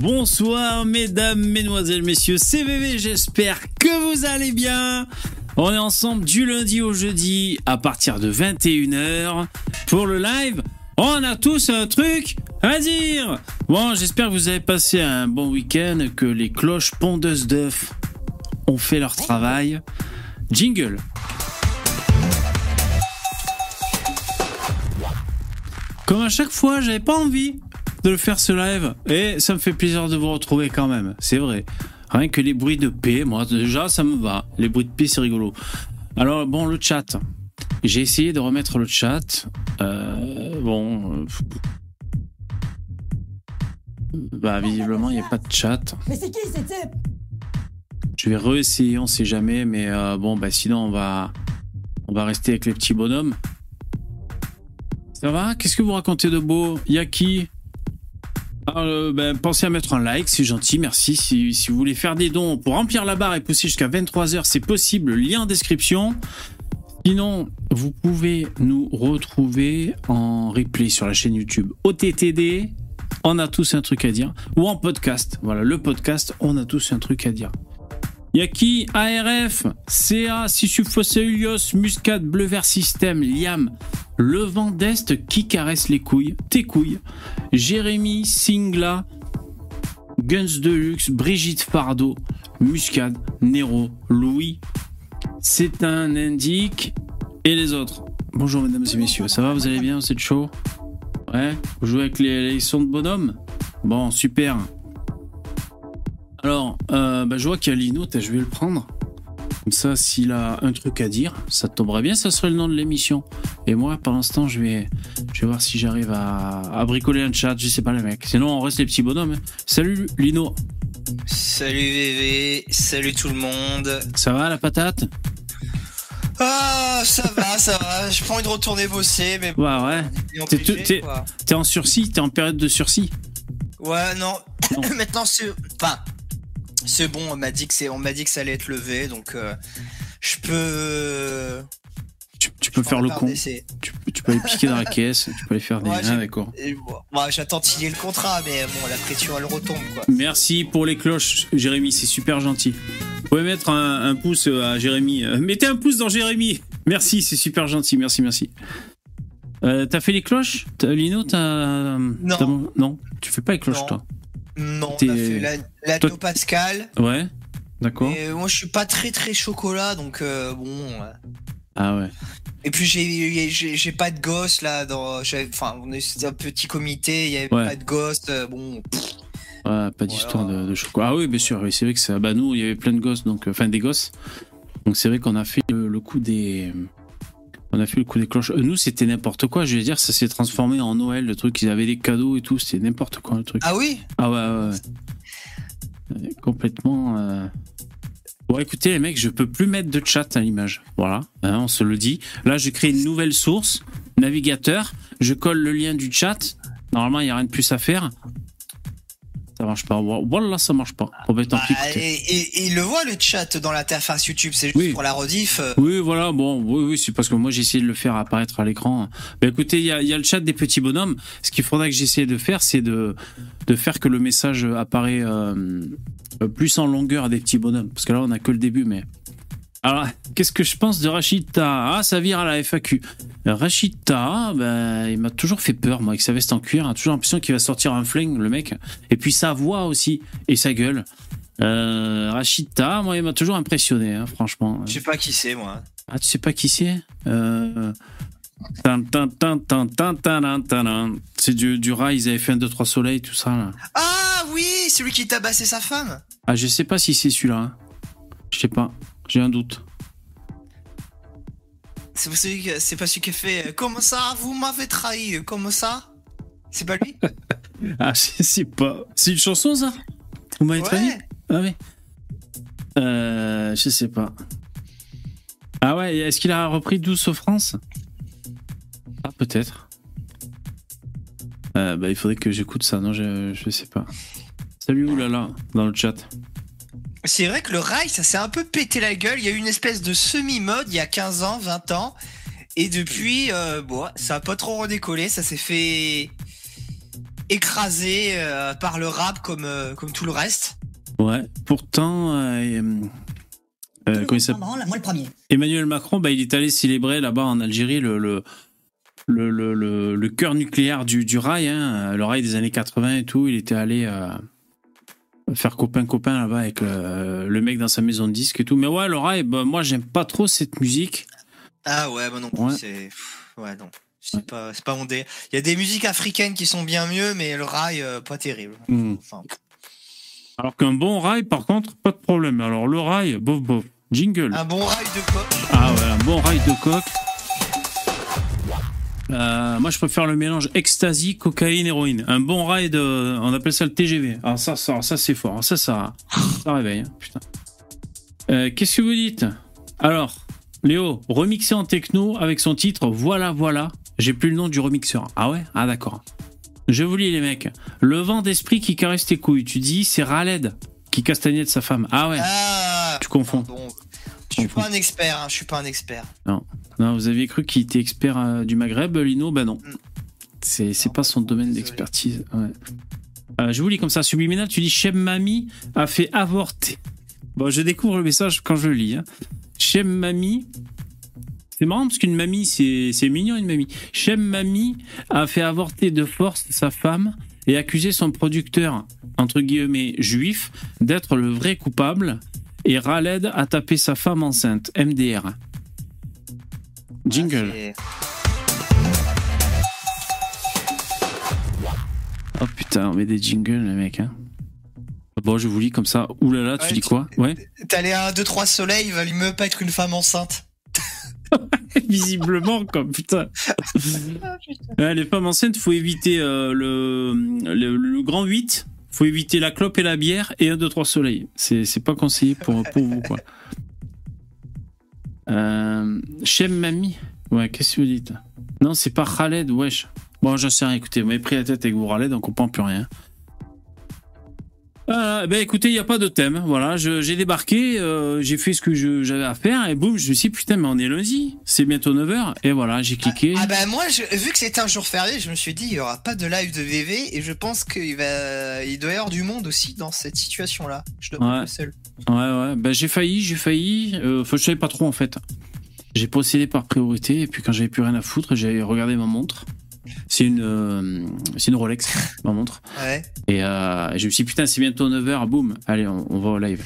Bonsoir mesdames, mesdemoiselles, messieurs, c'est VV, j'espère que vous allez bien. On est ensemble du lundi au jeudi à partir de 21h pour le live. On a tous un truc à dire. Bon, j'espère que vous avez passé un bon week-end, que les cloches pondeuses d'œufs ont fait leur travail. Jingle. Comme à chaque fois, j'avais pas envie de le faire ce live et ça me fait plaisir de vous retrouver quand même, c'est vrai. Rien que les bruits de paix, moi déjà ça me va. Les bruits de paix c'est rigolo. Alors bon, le chat. J'ai essayé de remettre le chat. Euh, bon. euh, bah visiblement il n'y a pas de chat. Mais c'est qui ce type? Je vais réessayer, on sait jamais, mais euh, bon bah sinon on va on va rester avec les petits bonhommes. Ça va? Qu'est-ce que vous racontez de beau? Y a qui? Euh, ben, Pensez à mettre un like, c'est gentil, merci. Si, si vous voulez faire des dons pour remplir la barre et pousser jusqu'à 23h, c'est possible, lien en description. Sinon, vous pouvez nous retrouver en replay sur la chaîne YouTube OTTD. On a tous un truc à dire. Ou en podcast. Voilà, le podcast, on a tous un truc à dire. Yaki, ARF, CA, Sissufoselios, Muscade, Bleu Vert System, Liam, Le Vent d'Est qui caresse les couilles, tes couilles, Jérémy, Singla, Guns Deluxe, Brigitte Fardeau, Muscade, Nero, Louis, C'est un indique. Et les autres? Bonjour mesdames et messieurs, ça va, vous allez bien, êtes chaud Ouais, vous jouez avec les, les sons de bonhomme? Bon, super. Alors, euh, bah, je vois qu'il y a Lino, je vais le prendre. Comme ça, s'il a un truc à dire, ça tomberait bien, ça serait le nom de l'émission. Et moi, ce temps, je vais, je vais voir si j'arrive à, à bricoler un chat, je sais pas les mecs. Sinon, on reste les petits bonhommes. hein. Salut Lino, Salut VV, salut tout le monde. ça va la patate? Ah, ça va, ça va. J'ai pas envie de retourner bosser, mais Ouais, ouais. T'es en sursis, t'es en période de sursis. Ouais, non. Non. Maintenant, c'est, enfin, c'est bon. On m'a dit que c'est, on m'a dit que ça allait être levé, donc euh, je peux. Tu, tu peux faire le con. Tu, peux- tu peux aller piquer dans la caisse, tu peux aller faire des. Ouais, Ah, d'accord. Ouais, j'attends de signer le contrat, mais bon, la pression elle retombe, quoi. Merci pour les cloches, Jérémy, c'est super gentil. Vous pouvez mettre un, un pouce à Jérémy. Euh, Mettez un pouce dans Jérémy. Merci, c'est super gentil. Merci, merci. Euh, t'as fait les cloches? T'as- Lino, t'as. Non. Non, tu fais pas les cloches, Non. toi? Non, on a fait la, la Toi- Pascal. Ouais, d'accord. Et moi, je suis pas très très chocolat, donc euh, bon. euh, Ah ouais. Et puis j'ai pas de gosse là dans enfin on est un petit comité il y avait Ouais. pas de gosse euh, bon pff, Ouais, pas d'histoire Voilà. de, de chocolat. Ah oui, bien sûr, oui, c'est vrai que ça. Bah, nous, il y avait plein de gosses, donc. euh, Enfin, des gosses. Donc, c'est vrai qu'on a fait le, le coup des. On a fait le coup des cloches. Euh, Nous, c'était n'importe quoi. Je veux dire, ça s'est transformé en Noël, le truc. Ils avaient des cadeaux et tout. C'était n'importe quoi, le truc. ah oui? Ah ouais, ouais, ouais. Euh, Complètement. euh. Bon, écoutez, les mecs, je peux plus mettre de chat à l'image. Voilà, hein, on se le dit. Là, je crée une nouvelle source, navigateur. Je colle le lien du chat. Normalement, il n'y a rien de plus à faire. Ça marche pas. Voilà, ça marche pas. Bon, tant Bah, pis, et, il le voit le chat dans l'interface YouTube c'est juste Oui. pour la rediff euh, Oui, voilà, bon, oui, oui, c'est parce que moi j'ai essayé de le faire apparaître à l'écran. Ben écoutez, il y a, il y a le chat des petits bonhommes. Ce qu'il faudra que j'essaie de faire, c'est de, de faire que le message apparaît euh, plus en longueur des petits bonhommes. Parce que là, on a que le début, mais. Alors, qu'est-ce que je pense de Rachita? Ah, ça vire à la FAQ. Rachita, ben, il m'a toujours fait peur, moi, avec sa veste en cuir. J'ai toujours l'impression qu'il va sortir un flingue, le mec. Et puis sa voix aussi, et sa gueule. Euh, Rachita, moi, il m'a toujours impressionné, hein, franchement. je sais pas qui c'est moi Ah, tu sais pas qui c'est? Euh... C'est du, du avaient fait un 2-3 soleil, tout ça. Là. ah oui c'est lui qui tabassait sa femme Ah, je sais pas si c'est celui-là. hein. Je sais pas, j'ai un doute. c'est pas celui qui- c'est pas celui qui a fait euh, comment ça vous m'avez trahi euh, comment ça? C'est pas lui? Ah, je sais pas. C'est une chanson, ça? Vous m'avez trahi? Ah oui. Euh, je sais pas. Ah ouais, est-ce qu'il a repris Douce France Ah, peut-être. Euh, bah, il faudrait que j'écoute ça, non, je, je sais pas. Salut, oulala, dans le chat. C'est vrai que le rail, ça s'est un peu pété la gueule. Il y a eu une espèce de semi-mode il y a 15 ans, 20 ans. Et depuis, euh, bon, ça a pas trop redécollé. Ça s'est fait écrasé euh, par le rap comme, euh, comme tout le reste. Ouais, pourtant, euh, euh, comment il s'appelle Moi le premier. Emmanuel Macron, bah, il est allé célébrer là-bas en Algérie le, le, le, le, le- le cœur nucléaire du, du rail, hein, le rail des années 80 et tout. Il était allé faire copain-copain là-bas avec euh, le mec dans sa maison de disque et tout. Mais ouais, le rail, bah, moi, j'aime pas trop cette musique. Ah ouais, moi non plus, Ouais. c'est. Ouais, non. C'est pas, c'est pas mon dé. Il y a des musiques africaines qui sont bien mieux, mais le rail, euh, pas terrible. Hmm. Enfin, Alors qu'un bon rail, par contre, pas de problème. Alors le rail, bof, bof. Jingle. un bon rail de coq. Ah ouais, un bon rail de coque. Euh, moi, je préfère le mélange ecstasy, cocaïne, héroïne. Un bon rail de, on appelle ça le TGV. Alors ça, ça, ça c'est fort. Ça, ça, ça réveille. hein, putain. Euh, Qu'est-ce que vous dites? Alors, Léo, remixé en techno avec son titre Voilà, voilà. J'ai plus le nom du remixeur. Ah ouais? Ah d'accord. Je vous lis les mecs. Le vent d'esprit qui caresse tes couilles. Tu dis c'est Raled qui castagnette sa femme. Ah ouais. Ah, Tu confonds. bon. Je suis pas un expert, hein, je suis pas un expert. Non, vous aviez cru qu'il était expert euh, du Maghreb, Lino? Ben non. C'est Non, pas son domaine d'expertise. ouais. Euh, je vous lis comme ça. Subliminal, tu dis Chem Mami a fait avorter. Bon, je découvre le message quand je le lis. Hein. Chem Mami. C'est marrant parce qu'une mamie, c'est c'est mignon une mamie. Chem Mami a fait avorter de force sa femme et accusé son producteur, entre guillemets, juif, d'être le vrai coupable. Et Raled a tapé sa femme enceinte, MDR. Jingle. Ah, Oh putain, on met des jingles, les mecs. Hein. Bon, je vous lis comme ça. Ouh là là, tu Ouais, dis quoi? Ouais. T'allais à 2 3 soleils, il va lui me pas être une femme enceinte. Visiblement, comme putain. Ouais, les femmes enceintes, faut éviter euh, le, le, le grand 8. Faut éviter la clope et la bière et un, deux, trois soleils. C'est, pas conseillé pour, pour vous, quoi. Euh, Chem Mami. Ouais, qu'est-ce que vous dites? Non, c'est pas Khaled, wesh. Bon, j'en sais rien. Écoutez, vous m'avez pris la tête avec vous, Khaled, on comprend plus rien. Euh, ben écoutez, il n'y a pas de thème. Voilà, j'ai débarqué, euh, j'ai fait ce que j'avais à faire et boum, je me suis dit, putain, mais on est lundi, c'est bientôt 9h. Et voilà, j'ai cliqué. Ah bah moi, je- vu que c'était un jour férié, je me suis dit il y aura pas de live de VV et je pense qu'il va, il doit y avoir du monde aussi dans cette situation-là. Je dois pas Ouais. être seul. Ouais, ouais, ben j'ai failli, j'ai failli. Euh, je savais pas trop en fait. J'ai procédé par priorité et puis quand j'avais plus rien à foutre, j'ai regardé ma montre. C'est une, euh, c'est une Rolex, ma montre. Ouais. Et euh, je me suis dit, putain, c'est bientôt 9h, boum, allez, on, on va au live.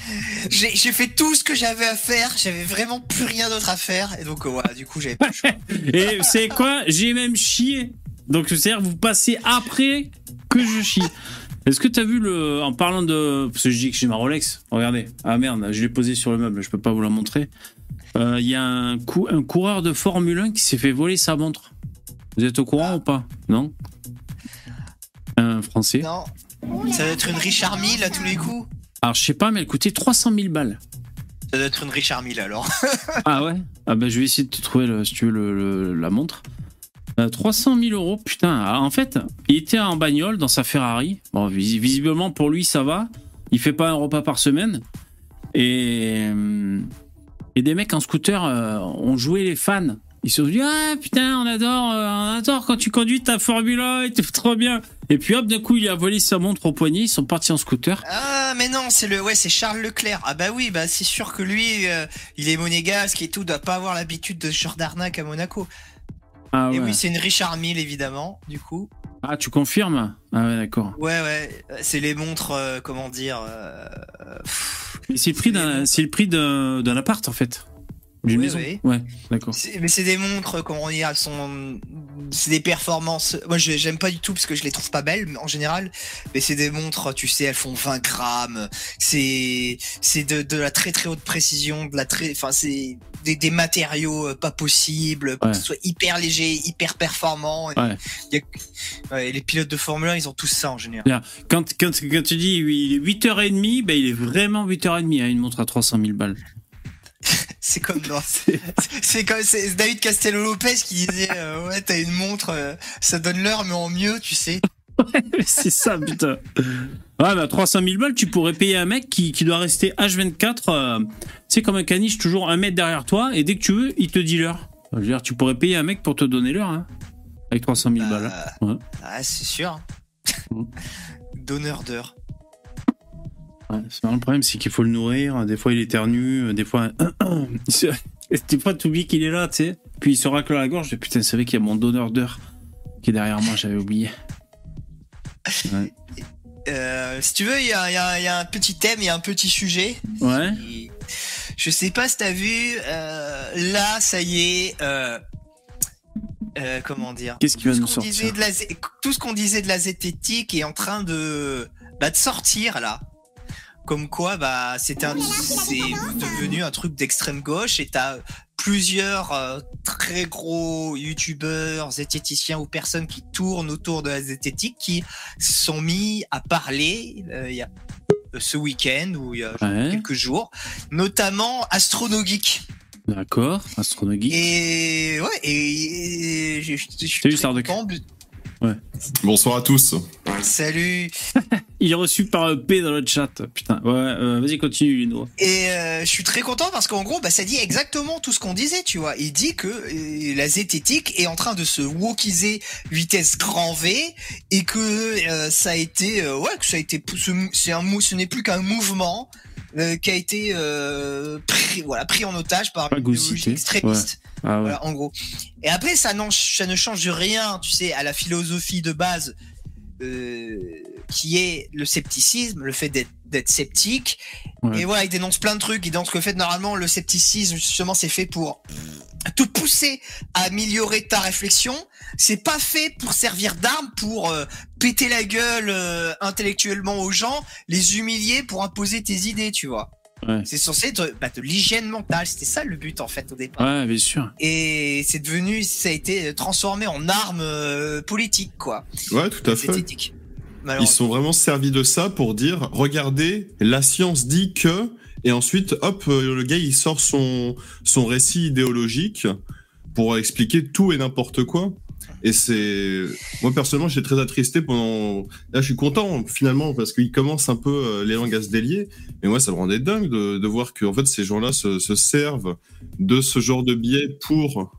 J'ai j'ai fait tout ce que j'avais à faire, j'avais vraiment plus rien d'autre à faire et donc euh, voilà, du coup j'avais pas le choix. Et c'est quoi? J'ai même chié. Donc, c'est-à-dire, vous passez après que je chie. Est-ce que t'as vu le. En parlant de. Parce que je dis que j'ai ma Rolex. Regardez. Ah merde, je l'ai posée sur le meuble, je peux pas vous la montrer. Euh, Il y a un, cou- un coureur de Formule 1 qui s'est fait voler sa montre. Vous êtes au courant ou pas Non Un Français. Non. Ça doit être une Richard Mille à tous les coups. Alors, je sais pas, mais elle coûtait 300 000 balles. Ça doit être une Richard Mille alors. Ah ouais? Ah bah je vais essayer de te trouver, le, si tu veux, le- le- la montre. Euh, 300 000 euros, putain. Ah, en fait, il était en bagnole dans sa Ferrari. Bon, vis- visiblement pour lui ça va. Il fait pas un repas par semaine. Et, euh, et des mecs en scooter euh, ont joué les fans. Ils se sont dit ah putain on adore, euh, on adore quand tu conduis ta Formule 1 et tout trop bien. Et puis hop d'un coup il a volé sa montre au poignet. Ils sont partis en scooter. Ah mais non, c'est le ouais, c'est Charles Leclerc. Ah bah oui, bah c'est sûr que lui euh, il est monégasque et tout, doit pas avoir l'habitude de ce genre d'arnaque à Monaco. Ah Et ouais. oui, c'est une Richard Mille évidemment, du coup. Ah tu confirmes? Ah ouais d'accord. Ouais ouais, c'est les montres euh, comment dire euh, c'est le prix d'un, c'est le prix d'un appart en fait, d'une Oui, maison. oui. Ouais, d'accord. c'est- mais c'est des montres comment dire, elles sont c'est des performances. Moi je- j'aime pas du tout parce que je les trouve pas belles en général, mais c'est des montres, tu sais, elles font 20 grammes. C'est c'est de, de la très très haute précision, de la très enfin c'est des, des matériaux euh, pas possibles, pour Ouais. que ce soit hyper léger, hyper performant. Ouais. A- et les pilotes de Formule 1, ils ont tous ça en général. Quand, quand, quand tu dis il est 8h30, ben il est vraiment 8h30 à une montre à 300 000 balles. C'est comme dans c'est comme c'est David Castello Lopez qui disait euh, ouais t'as une montre euh, ça donne l'heure mais en mieux tu sais c'est ça, putain. Ouais, bah 300 000 balles, tu pourrais payer un mec qui, qui doit rester H24, euh, c'est comme un caniche, toujours un mètre derrière toi, et dès que tu veux, il te dit l'heure. Je veux dire, tu pourrais payer un mec pour te donner l'heure, hein, avec 300 000 balles. Euh, Ouais. ah c'est sûr Mm. Donneur d'heures. Ouais, c'est le problème, c'est qu'il faut le nourrir. Des fois, il éternue. Des fois, des fois, t'oublies qu'il est là, tu sais. Puis il se racle la gorge. Et putain, c'est vrai qu'il y a mon donneur d'heure qui est derrière moi. J'avais oublié. Ouais. Euh, si tu veux, il y a, y y un petit thème, il y a un petit sujet. Ouais. Et Je sais pas si t'as vu, euh, là, ça y est. Euh, euh, comment dire Qu'est-ce qui Tout va ce nous qu'on sortir disait de la zé- Tout ce qu'on disait de la zététique est en train de, bah, de sortir là. Comme quoi, bah, c'est devenu un truc d'extrême gauche et t'as plusieurs euh, très gros youtubeurs, zététiciens ou personnes qui tournent autour de la zététique qui se sont mis à parler euh, y a euh, ce week-end ou il y a Ouais. quelques jours, notamment Astronogeek. D'accord. Astronogie. Et ouais, et, et je, je- je suis très. Content. Bonsoir à tous. Salut. Il est reçu par un P dans le chat. Putain. Ouais, euh, vas-y, continue, Lino. Et euh, je suis très content parce qu'en gros, bah, ça dit exactement tout ce qu'on disait, tu vois. Il dit que euh, la zététique est en train de se wokiser vitesse grand V et que euh, ça a été, euh, ouais, que ça a été, ce, c'est un, mou- ce n'est plus qu'un mouvement euh, qui a été euh, pris, voilà, pris en otage par une idéologie extrémiste. Ah ouais. Voilà, en gros. Et après, ça, ça ne change rien, tu sais, à la philosophie de base, euh, qui est le scepticisme, le fait d'être d'être sceptique. Ouais. Et voilà, il dénonce plein de trucs. Il dénonce que le fait, normalement, le scepticisme, justement, c'est fait pour te pousser à améliorer ta réflexion. C'est pas fait pour servir d'arme, pour euh, péter la gueule euh, intellectuellement aux gens, les humilier pour imposer tes idées, tu vois. Ouais. C'est censé être bah, de l'hygiène mentale. C'était ça le but, en fait, au départ Ouais, bien sûr. et c'est devenu, ça a été transformé en arme euh, politique, quoi. Ouais, tout à fait. Zététique. Ils sont vraiment servis de ça pour dire, regardez, la science dit que, et ensuite, hop, euh, le gars il sort son son récit idéologique pour expliquer tout et n'importe quoi. Et c'est, moi personnellement, j'étais très attristé pendant. Là, je suis content finalement parce qu'il commence un peu euh, les langues à se délier. Mais moi, ça me rendait dingue de, de voir que en fait ces gens-là se, se servent de ce genre de biais pour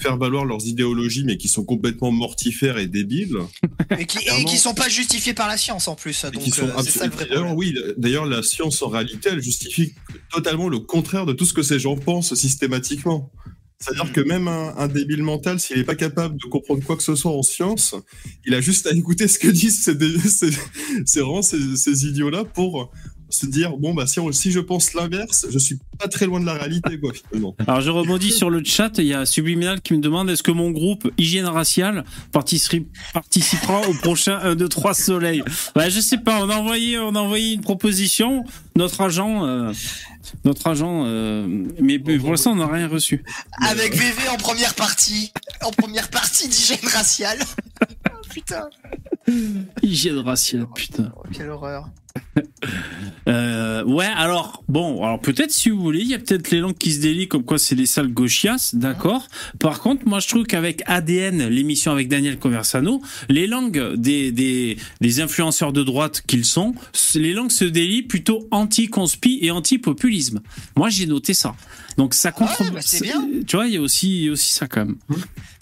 faire valoir leurs idéologies, mais qui sont complètement mortifères et débiles. Et qui, et qui sont pas justifiés par la science en plus. Donc sont euh, ça le vrai problème. Oui, d'ailleurs, la science en réalité, elle justifie totalement le contraire de tout ce que ces gens pensent systématiquement. C'est-à-dire Mm. que même un, un débile mental, s'il n'est pas capable de comprendre quoi que ce soit en science, il a juste à écouter ce que disent ces, ces, ces, ces, ces idiots-là pour se dire bon bah si, on- si je pense l'inverse, je suis pas très loin de la réalité quoi finalement. Alors je rebondis sur le chat, il y a Subliminal qui me demande est-ce que mon groupe Hygiène Raciale participe- participera au prochain 1, 2, 3 Soleil bah, Je sais pas, on a envoyé, on a envoyé une proposition, notre agent, euh, notre agent, euh, mais pour l'instant on n'a rien reçu. Avec VV en première partie, en première partie d'hygiène raciale. Oh, putain, Hygiène Raciale, putain. Oh, quelle horreur. Euh, ouais, alors, bon, alors peut-être si vous voulez, il y a peut-être les langues qui se délient comme quoi c'est les sales gauchias, d'accord Par contre, moi je trouve qu'avec ADN, l'émission avec Daniel Conversano, les langues des, des, des influenceurs de droite qu'ils sont, les langues se délient plutôt anti-conspi et anti-populisme. Moi j'ai noté ça. Donc ça contre... bah, c'est bien. Tu vois, il y a aussi, y a aussi ça quand même.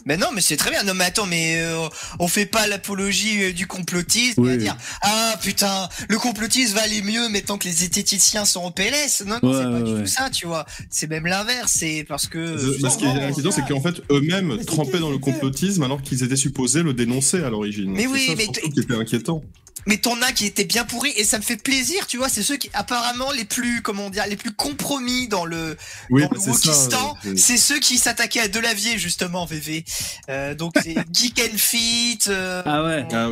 Mais non, mais c'est très bien. Non, mais attends, mais euh, on fait pas l'apologie euh, du complotisme. Oui. à dire ah putain, le complotisme va aller mieux maintenant que les zététiciens sont au PLS. Non, non, Ouais, c'est pas du tout ça, tu vois. C'est même l'inverse. C'est parce que. Ce qui est inquiétant, c'est qu'en fait eux-mêmes trempaient dans le complotisme alors qu'ils étaient supposés le dénoncer à l'origine. Mais oui, ça, mais qui était inquiétant. Mais t'en as qui étaient bien pourris et ça me fait plaisir, tu vois. C'est ceux qui apparemment les plus, comment dire, les plus compromis dans le Oui, dans bah, le c'est Wokistan. euh, C'est ceux qui s'attaquaient à Delavier justement, VV. Euh, donc c'est Geek and Fit, euh, Ah ouais. Ah,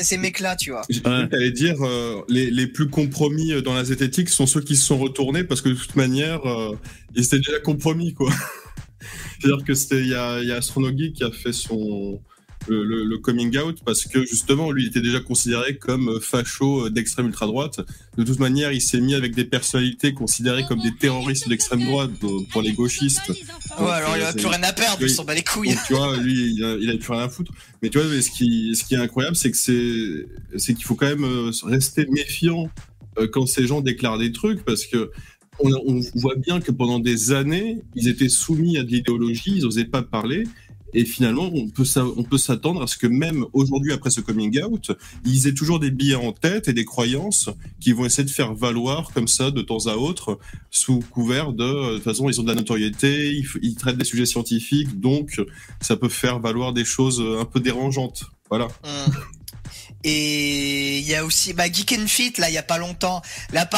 et ces mecs-là, tu vois. J'allais dire, euh, les, les plus compromis dans la zététique sont ceux qui se sont retournés parce que de toute manière, euh, ils étaient déjà compromis, quoi. C'est-à-dire que c'était, il y a, il y a Astronogie qui a fait son, le, le- le coming out parce que justement, lui, il était déjà considéré comme facho d'extrême ultra-droite. De toute manière, il s'est mis avec des personnalités considérées comme des terroristes d'extrême droite pour, les gauchistes. Ouais, alors il a c'est- plus rien à perdre, il s'en bat les couilles. Donc, tu vois, lui, il a, il a plus rien à foutre. Mais tu vois, mais ce qui, ce qui est incroyable, c'est que c'est, c'est qu'il faut quand même euh, rester méfiant euh, quand ces gens déclarent des trucs, parce que on, on voit bien que pendant des années, ils étaient soumis à de l'idéologie, ils n'osaient pas parler. Et finalement, on peut, s'attendre à ce que même aujourd'hui, après ce coming out, ils aient toujours des billets en tête et des croyances qui vont essayer de faire valoir comme ça de temps à autre, sous couvert de, euh, de toute façon, ils ont de la notoriété, ils, traitent des sujets scientifiques, donc ça peut faire valoir des choses euh, un peu dérangeantes. Voilà. Hum. Et il y a aussi bah, Geek and Fit là il y a pas longtemps. Là,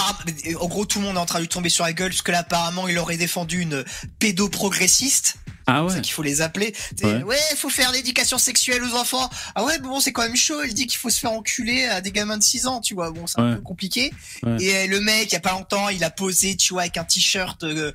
en gros tout le monde est en train de lui tomber sur la gueule parce que là apparemment il aurait défendu une pédoprogressiste. Ah C'est ouais. qu'il faut les appeler. C'est, Ouais. Ouais, il faut faire l'éducation sexuelle aux enfants. Ah ouais, bon, c'est quand même chaud. Il dit qu'il faut se faire enculer à des gamins de 6 ans, tu vois. Bon, c'est un Ouais. peu compliqué. Ouais. Et euh, le mec, il y a pas longtemps, il a posé, tu vois, avec un t-shirt euh,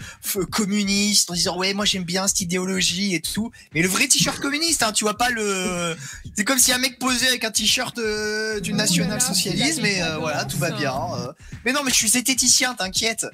communiste en disant ouais, moi j'aime bien cette idéologie et tout. Mais le vrai t-shirt communiste, hein, tu vois pas le. C'est comme si un mec posait avec un t-shirt euh, du national-socialisme et euh, voilà, tout va bien. euh. Mais non, mais je suis zététicien, t'inquiète.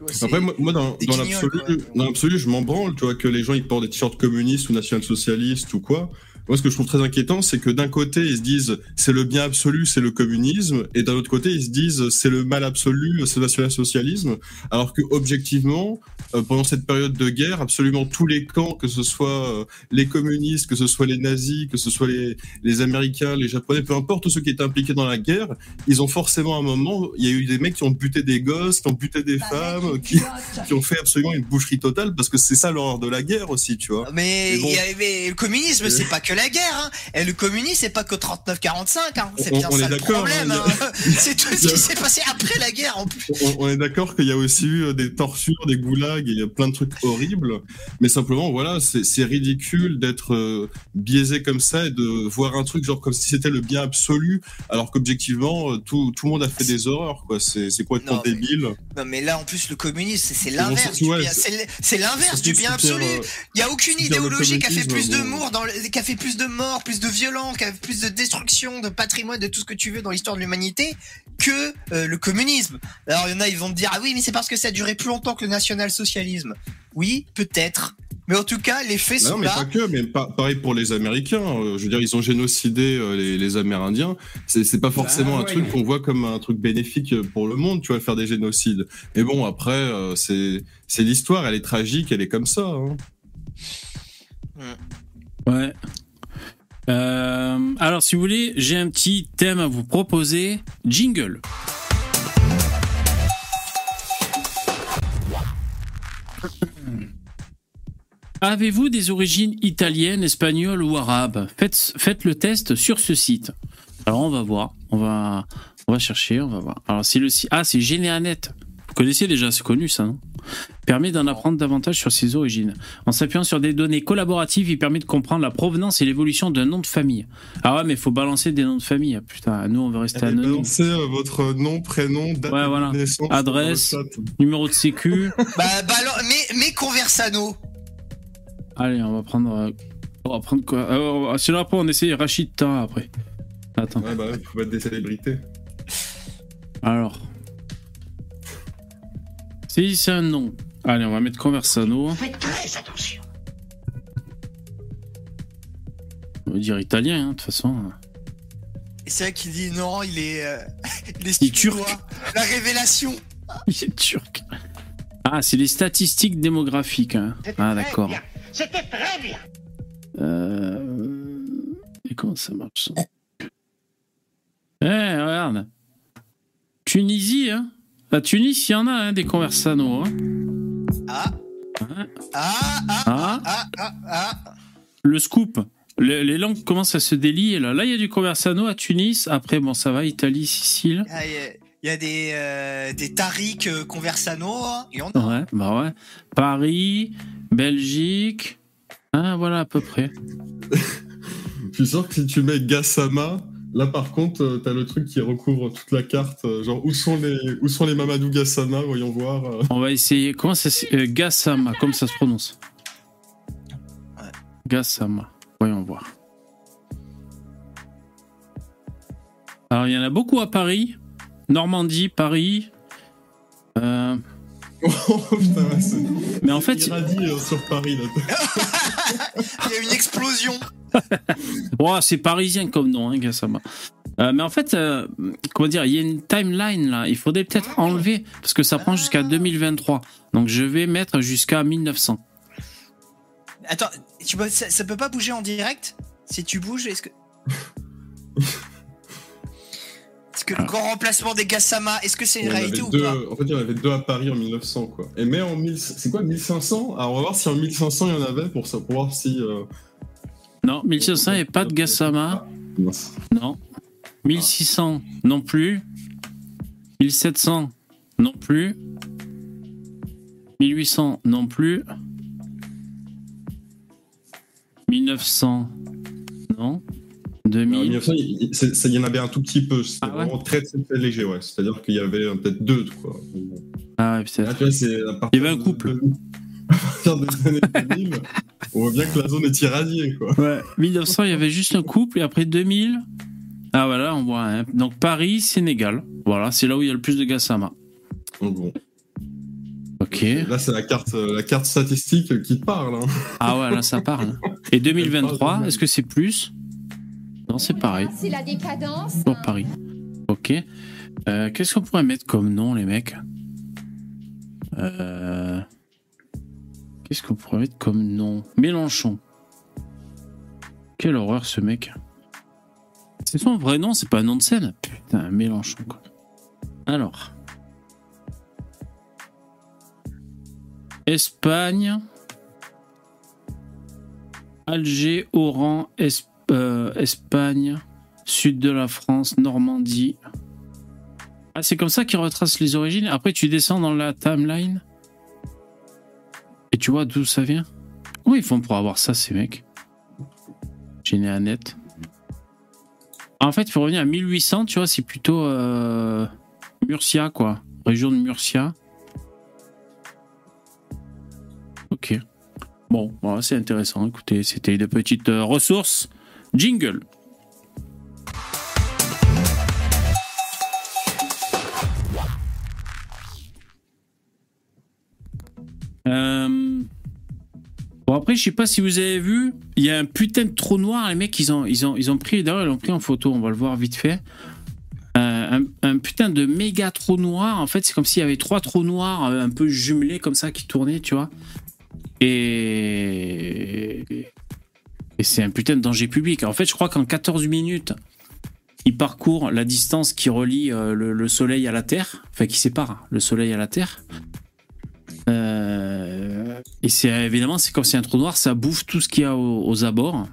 Vois, Après, moi, moi, dans, dans l'absolu, je m'en branle, tu vois, que les gens ils portent des t-shirts communistes ou national-socialistes ou quoi. Moi, ce que je trouve très inquiétant, c'est que d'un côté, ils se disent c'est le bien absolu, c'est le communisme, et d'un autre côté, ils se disent c'est le mal absolu, c'est le national-socialisme, alors que objectivement, euh, pendant cette période de guerre, absolument tous les camps, que ce soit euh, les communistes, que ce soit les nazis, que ce soit les, les Américains, les Japonais, peu importe, tous ceux qui étaient impliqués dans la guerre, ils ont forcément à un moment, il y a eu des mecs qui ont buté des gosses, qui ont buté des femmes, qui, qui ont fait absolument une boucherie totale parce que c'est ça l'horreur de la guerre aussi, tu vois. Mais, bon. il y a- mais le communisme, Euh. c'est pas que la guerre. Hein. Et le communisme, c'est pas que 39-45. Hein. C'est bien on est ça le problème. hein. C'est tout ce qui s'est passé après la guerre en plus. On, on est d'accord qu'il y a aussi eu euh, des tortures, des goulags, et il y a plein de trucs horribles, mais simplement voilà, c'est ridicule d'être euh, biaisé comme ça et de voir un truc genre comme si c'était le bien absolu, alors qu'objectivement euh, tout, tout le monde a fait des horreurs, quoi. C'est complètement mais- débile? Non, mais là, en plus, le communisme, c'est- l'inverse c'est- l'inverse du bien absolu. Il y a aucune idéologie qui a fait plus le- qui a fait plus de morts, plus de fait plus de destruction, de patrimoine, de tout ce que tu veux dans l'histoire de l'humanité que euh, le communisme. Alors il y en a, ils vont te dire ah oui, mais c'est parce que ça a duré plus longtemps que le national-socialisme. Oui, peut-être. Mais en tout cas, les faits Non, sont mais là. pas que, mais pa- pareil pour les Américains. euh, je veux dire, ils ont génocidé euh, les, les Amérindiens. C'est pas forcément Bah, un ouais. truc qu'on voit comme un truc bénéfique pour le monde, tu vois, faire des génocides. Mais bon, après, euh, c'est c'est l'histoire, elle est tragique, elle est comme ça. hein. Ouais. Euh, alors, si vous voulez, j'ai un petit thème à vous proposer. Jingle. Avez-vous des origines italiennes, espagnoles ou arabes? Faites, le test sur ce site. Alors, on va voir. On va, on va chercher, on va voir. Alors, c'est le site. Ah, c'est Généanet. Vous connaissez déjà, c'est connu ça, non? Permet d'en apprendre davantage sur ses origines. En s'appuyant sur des données collaboratives, il permet de comprendre la provenance et l'évolution d'un nom de famille. Ah ouais, mais il faut balancer des noms de famille. Ah, Putain, nous, on veut rester anonyme. balancez euh, votre nom, prénom, date Ouais, de voilà. naissance, Adresse. chat. Numéro de sécu. Bah, bah mais, mais Conversano. Allez, on va prendre. euh, On va prendre quoi? Euh, Sinon, après, on essaye Rachid après. Attends. Ouais, bah, ouais, faut mettre des célébrités. Alors. Si c'est un nom. Allez, on va mettre Conversano. Faites très attention. On va dire italien, hein, de toute façon. Et c'est vrai qu'il dit non, il est, euh, il est Il est turc. La révélation. Il est turc. Ah, c'est les statistiques démographiques. hein. Ah, d'accord. C'était très bien. Euh... Et comment ça marche ça? Eh, regarde. Tunisie, hein. À Tunis, il y en a hein, des conversanos. Hein. Ah, Hein. ah, ah, Ah, ah, ah, ah. le scoop. Les, les langues commencent à se délier là. Là, il y a du conversano à Tunis. Après, bon, ça va, Italie, Sicile. Ah, Il y a- il y a des, euh, des Tariq euh, Conversano. hein. Il y en a. Ouais, bah ouais. Paris, Belgique. Hein, voilà à peu près. Je suis sûr que si tu mets Gassama, là par contre, euh, t'as le truc qui recouvre toute la carte. euh, Genre, où sont les, où sont les Mamadou Gassama Voyons voir. euh. On va essayer. Comment ça se... euh, Gassama, comme ça se prononce? Ouais. Gassama. Voyons voir. Alors, il y en a beaucoup à Paris. Normandie, Paris. Euh, Oh putain, c'est. Mais en fait, irradie, euh, sur Paris là. Il y a une explosion. oh, c'est parisien comme nom, hein, Gassama. Euh, mais en fait, euh, comment dire, il y a une timeline là. Il faudrait peut-être enlever parce que ça prend jusqu'à 2023. Donc je vais mettre jusqu'à 1900. Attends, tu peux, ça, ça peut pas bouger en direct? Si tu bouges, est-ce que. Est-ce que le grand remplacement des Gassama, est-ce que c'est une en réalité ou deux- pas? En fait, il y en avait deux à Paris en 1900, quoi. Et mais en 1000, c'est quoi 1500 Alors, on va voir si en 1500 il y en avait pour, ça, pour voir si. euh, Non, 1500, il n'y a pas de Gassama. Non. 1600 non plus. 1700 non plus. 1800 non plus. 1900 non. En 2000 1900, il y en avait un tout petit peu. C'était Ah ouais vraiment très, très, très léger, ouais. C'est-à-dire qu'il y avait peut-être deux, quoi. Ah ouais, peut-être. Il y avait un couple. de- partir des années 2000, on voit bien que la zone est irradiée, quoi. Ouais. 1900, il y avait juste un couple et après 2000. Ah voilà, on voit. hein. Donc Paris, Sénégal. Voilà, c'est là où il y a le plus de Gassama. Donc, bon. Ok. Là, c'est la carte, euh, la carte statistique qui parle. Hein. Ah ouais, là ça parle. Et 2023, est-ce que c'est plus? Non, c'est pareil. C'est la décadence. Pour Paris. Ok. Euh, Qu'est-ce qu'on pourrait mettre comme nom, les mecs? Euh, Qu'est-ce qu'on pourrait mettre comme nom? Mélenchon. Quelle horreur, ce mec. C'est son vrai nom, c'est pas un nom de scène Putain, Mélenchon, quoi. Alors. Espagne. Alger, Oran, euh, Espagne sud de la France, Normandie. Ah, c'est comme ça qu'ils retracent les origines. Après, tu descends dans la timeline et tu vois d'où ça vient? Comment ils font pour avoir ça, ces mecs? Net. En fait, faut revenir à 1800, tu vois, c'est plutôt euh, Murcia, quoi. Région de Murcia. Ok. Bon, c'est intéressant. Écoutez, c'était une petite euh, ressource. Jingle. Après je sais pas si vous avez vu, il y a un putain de trou noir, les mecs ils ont ils ont ils ont pris d'ailleurs ils l'ont pris en photo, on va le voir vite fait. Euh, un, putain de méga trou noir, en fait c'est comme s'il y avait trois trous noirs euh, un peu jumelés comme ça qui tournaient, tu vois. Et et c'est un putain de danger public. En fait, je crois qu'en 14 minutes, il parcourt la distance qui relie euh, le, le Soleil à la Terre, enfin qui sépare le Soleil à la Terre. Euh, et c'est évidemment, c'est comme si un trou noir, ça bouffe tout ce qu'il y a aux, abords.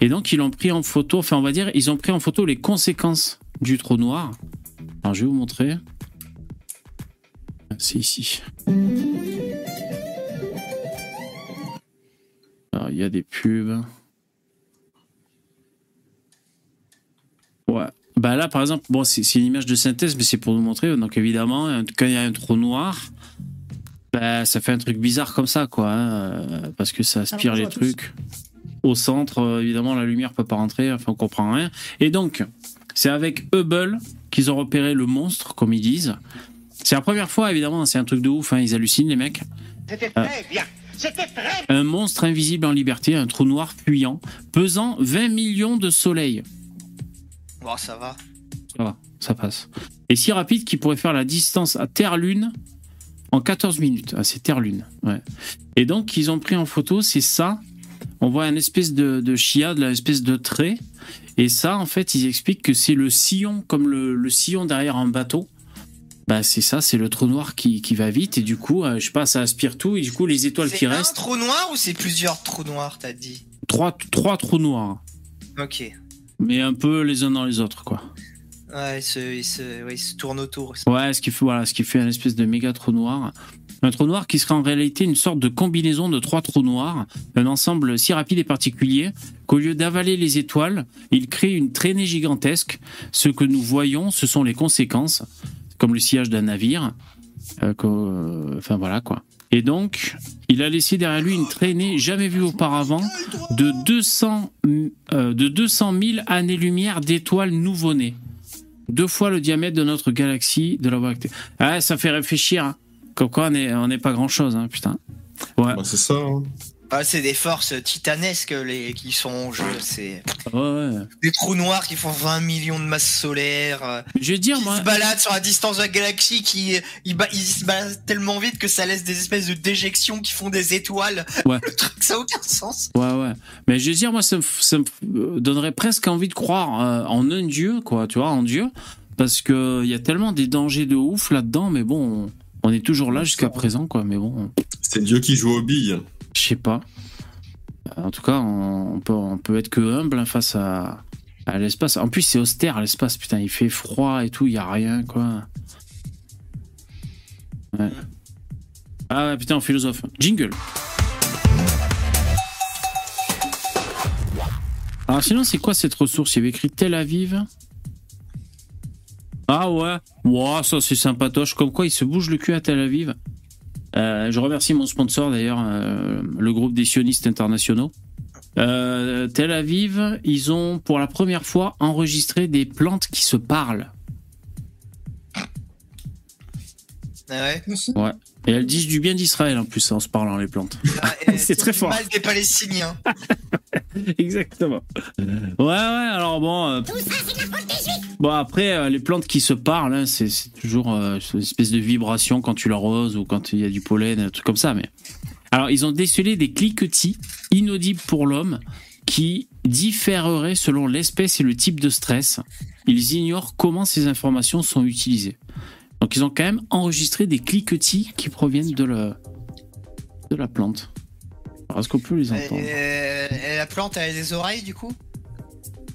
Et donc, ils l'ont pris en photo, enfin, on va dire, ils ont pris en photo les conséquences du trou noir. Alors, je vais vous montrer. C'est ici. Alors, il y a des pubs. Ouais. Bah là, par exemple, bon, c'est c'est une image de synthèse, mais c'est pour nous montrer. Donc, évidemment, quand il y a un trou noir, bah, ça fait un truc bizarre comme ça, quoi. hein, euh, parce que ça aspire les trucs. Au centre, euh, évidemment, la lumière peut pas rentrer. Enfin, on comprend rien. Et donc, c'est avec Hubble qu'ils ont repéré le monstre, comme ils disent. C'est la première fois, évidemment, c'est un truc de ouf. hein, ils hallucinent, les mecs. C'était Ah. très bien. C'était très Un monstre invisible en liberté, un trou noir fuyant, pesant 20 millions de soleils. Bon, ça va. Ça va, ça passe. Et si rapide qu'il pourrait faire la distance à Terre-Lune en 14 minutes. Ah, c'est Terre-Lune, ouais. Et donc, ils ont pris en photo, c'est ça. On voit une espèce de, de chiade, une espèce de trait. Et ça, en fait, ils expliquent que c'est le sillon, comme le, le sillon derrière un bateau. Bah, c'est ça, c'est le trou noir qui, qui va vite. Et du coup, euh, je sais pas, ça aspire tout. Et du coup, les étoiles qui C'est un restent, trou noir ou c'est plusieurs trous noirs, t'as dit? Trois, trois trous noirs. Ok. Mais un peu les uns dans les autres, quoi. Ouais, il se, se, ouais, se tourne autour. Ouais, ce qui fait, voilà, ce fait un espèce de méga trou noir. Un trou noir qui serait en réalité une sorte de combinaison de trois trous noirs, un ensemble si rapide et particulier qu'au lieu d'avaler les étoiles, il crée une traînée gigantesque. Ce que nous voyons, ce sont les conséquences, comme le sillage d'un navire. Euh, euh, enfin voilà quoi. Et donc, il a laissé derrière lui une traînée jamais vue auparavant de 200, euh, de 200 000 années-lumière d'étoiles nouveau-nées deux fois le diamètre de notre galaxie de la Voie lactée. Ah, ça fait réfléchir. hein. Comme quoi, on n'est pas grand chose, hein, putain. Ouais. Bah, c'est ça. hein. Ah, c'est des forces titanesques les, qui sont en jeu. C'est Ouais, ouais. des trous noirs qui font 20 millions de masses solaires. euh, Je vais dire, qui moi. se baladent sur la distance de la galaxie, qui ils, ba- ils se baladent tellement vite que ça laisse des espèces de déjections qui font des étoiles. Ouais. Le truc, ça a aucun sens. Ouais, ouais. Mais je veux dire, moi, ça me, f- ça me f- donnerait presque envie de croire euh, en un dieu, quoi, tu vois, en dieu. Parce que il y a tellement des dangers de ouf là-dedans, mais bon, on, on est toujours là jusqu'à présent, quoi. Mais bon, C'est Dieu qui joue aux billes. Je sais pas. En tout cas, on, peut, être que humble hein, face à, l'espace. En plus, c'est austère, l'espace, putain, il fait froid et tout, il y a rien, quoi. Ouais. Ah putain, philosophe. Jingle. Alors sinon, c'est quoi cette ressource? Il y avait écrit Tel Aviv. Ah ouais, ouais, ça c'est sympatoche. Comme quoi, il se bouge le cul à Tel Aviv. Euh, je remercie mon sponsor d'ailleurs, euh, le groupe des sionistes internationaux. Euh, Tel Aviv, ils ont pour la première fois enregistré des plantes qui se parlent. Ah ouais. Ouais. Et elles disent du bien d'Israël en plus en se parlant les plantes. Ah, C'est très fort. Mal des Palestiniens. Exactement. Ouais, ouais, alors bon. euh, Bon, après, euh, les plantes qui se parlent, hein, c'est c'est toujours euh, une espèce de vibration quand tu l'arroses ou quand il y a du pollen, un truc comme ça. Mais Alors, ils ont décelé des cliquetis inaudibles pour l'homme qui différeraient selon l'espèce et le type de stress. Ils ignorent comment ces informations sont utilisées. Donc, ils ont quand même enregistré des cliquetis qui proviennent de la, de la plante. Alors, Est-ce qu'on peut les entendre? Euh, et la plante, a des oreilles du coup?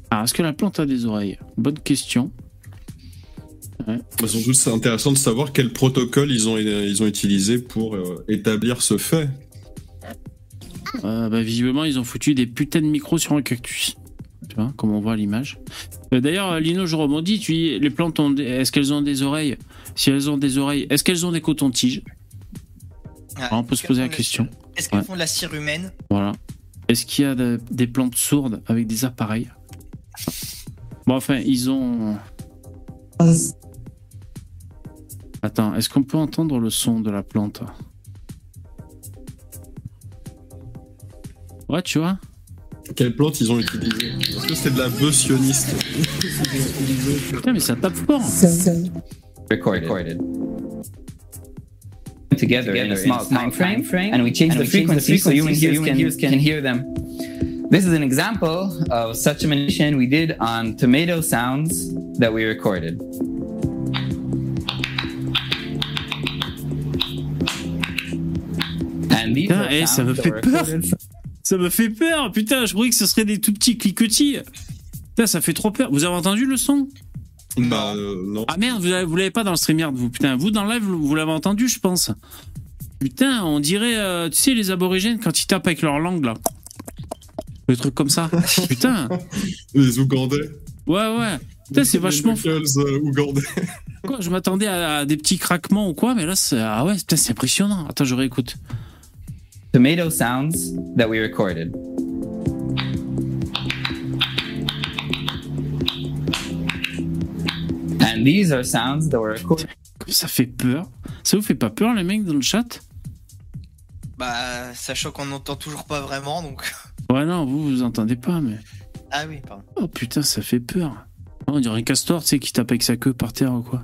Alors, est-ce que la plante a des oreilles? Bonne question. Sans doute, c'est intéressant de savoir quel protocole ils ont, ils ont utilisé pour euh, établir ce fait. Euh, bah, visiblement, ils ont foutu des putains de micros sur un cactus. Tu vois, comme on voit à l'image. Euh, D'ailleurs, euh, Lino, je rebondis. Tu dis, les plantes, ont des- est-ce qu'elles ont des oreilles? Si elles ont des oreilles, est-ce qu'elles ont des cotons-tiges Ah, On peut se poser la question. Est-ce qu'elles Ouais. font de la cire humaine Voilà. Est-ce qu'il y a de- des plantes sourdes avec des appareils Bon, enfin, ils ont. Attends, est-ce qu'on peut entendre le son de la plante Ouais, tu vois Quelle plante ils ont utilisé Est-ce que c'est de la bœuf sioniste Putain, mais ça tape fort recorded. Together, in a small time frame, and we change the frequency so human ears can, can hear them. This is an example of such a manipulation we did on tomato sounds that we recorded. And these Putain, are eh, ça sounds me that fait were peur. recorded Ça me fait peur Putain, je croyais que ce serait des tout petits cliquetis Putain, ça fait trop peur. Vous avez entendu le son? Bah euh, non. Ah merde, vous avez- vous l'avez pas dans le StreamYard, vous. Putain, vous dans le live, vous l'avez entendu, je pense. Putain, on dirait, euh, tu sais, les aborigènes quand ils tapent avec leur langue, là. Le truc comme ça. Putain. Les Ougandais. Ouais, ouais. Putain, c'est Les vachement. knuckles, euh, Ougandais. Quoi, je m'attendais à, à des petits craquements ou quoi, mais là, c'est. Ah ouais, putain, c'est impressionnant. Attends, je réécoute. tomato sounds that we recorded. These are sounds that were recorded. Ça fait peur. Ça vous fait pas peur, les mecs, dans le chat? Bah, sachant qu'on n'entend toujours pas vraiment, donc. Ouais, non, vous, vous entendez pas, mais. Ah oui, pardon. Oh putain, ça fait peur. On dirait un castor, tu sais, qui tape avec sa queue par terre ou quoi.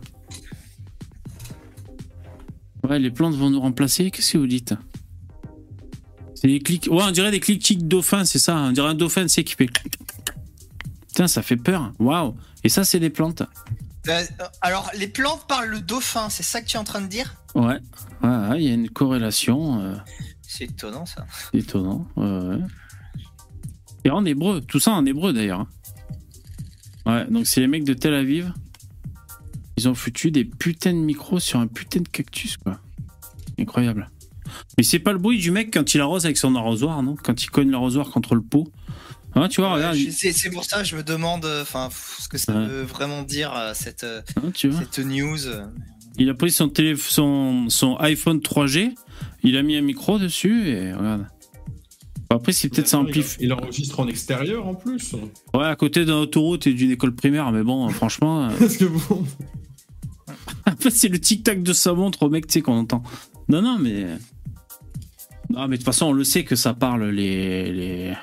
Ouais, les plantes vont nous remplacer. Qu'est-ce que vous dites? C'est des clics. Ouais, on dirait des clics dauphins, c'est ça. On dirait un dauphin, sais, qui fait. Putain, ça fait peur. Waouh. Et ça, c'est des plantes. Euh, alors, les plantes parlent le dauphin, c'est ça que tu es en train de dire? Ouais. Ouais, ouais, il y a une corrélation. euh, C'est étonnant ça. c'est étonnant. Ouais, ouais. Et en hébreu. Tout ça en hébreu, d'ailleurs. hein. Ouais, donc c'est les mecs de Tel Aviv. Ils ont foutu des putains de micros sur un putain de cactus, quoi. Incroyable. Mais c'est pas le bruit du mec quand il arrose avec son arrosoir, non? Quand il cogne l'arrosoir contre le pot. Hein, tu vois, regarde. Ouais, c'est c'est pour ça que je me demande euh, enfin, ce que ça Ouais. veut vraiment dire euh, cette, euh, hein, tu vois. cette news. Il a pris son, son... son iPhone 3G, il a mis un micro dessus et regarde. Après, c'est peut-être ça amplifie. Il enregistre en extérieur en plus. Ouais, à côté d'une autoroute et d'une école primaire, mais bon, franchement. Parce que bon. Fait, c'est le tic-tac de sa montre au mec, tu sais, qu'on entend. Non, non, mais. Non, mais de toute façon, on le sait que ça parle les. les...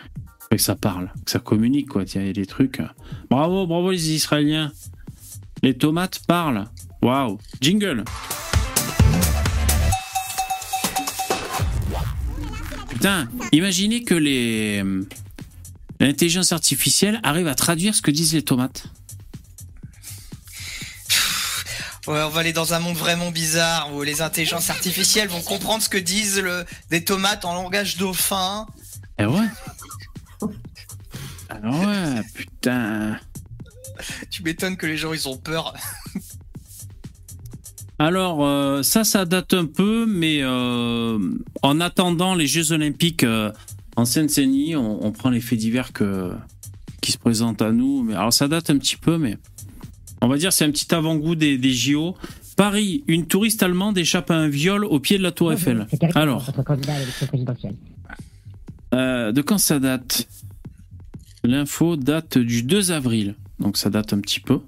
Que ça parle, que ça communique, quoi. Il y a des trucs. Bravo, bravo les Israéliens. Les tomates parlent. Waouh. Jingle. Putain, imaginez que les. L'intelligence artificielle arrive à traduire ce que disent les tomates. Ouais, on va aller dans un monde vraiment bizarre où les intelligences artificielles vont comprendre ce que disent le, des tomates en langage dauphin. Ouais. Ah ouais, putain. Tu m'étonnes que les gens ils ont peur. Alors, euh, ça, ça date un peu, mais euh, en attendant les Jeux Olympiques euh, en Seine-Saint-Denis, on, on prend les faits divers que, qui se présentent à nous. Mais, alors, ça date un petit peu, mais on va dire c'est un petit avant-goût des, des JO. Paris, une touriste allemande échappe à un viol au pied de la Tour Eiffel. Alors, euh, de quand ça date? L'info date du 2 avril, donc ça date un petit peu.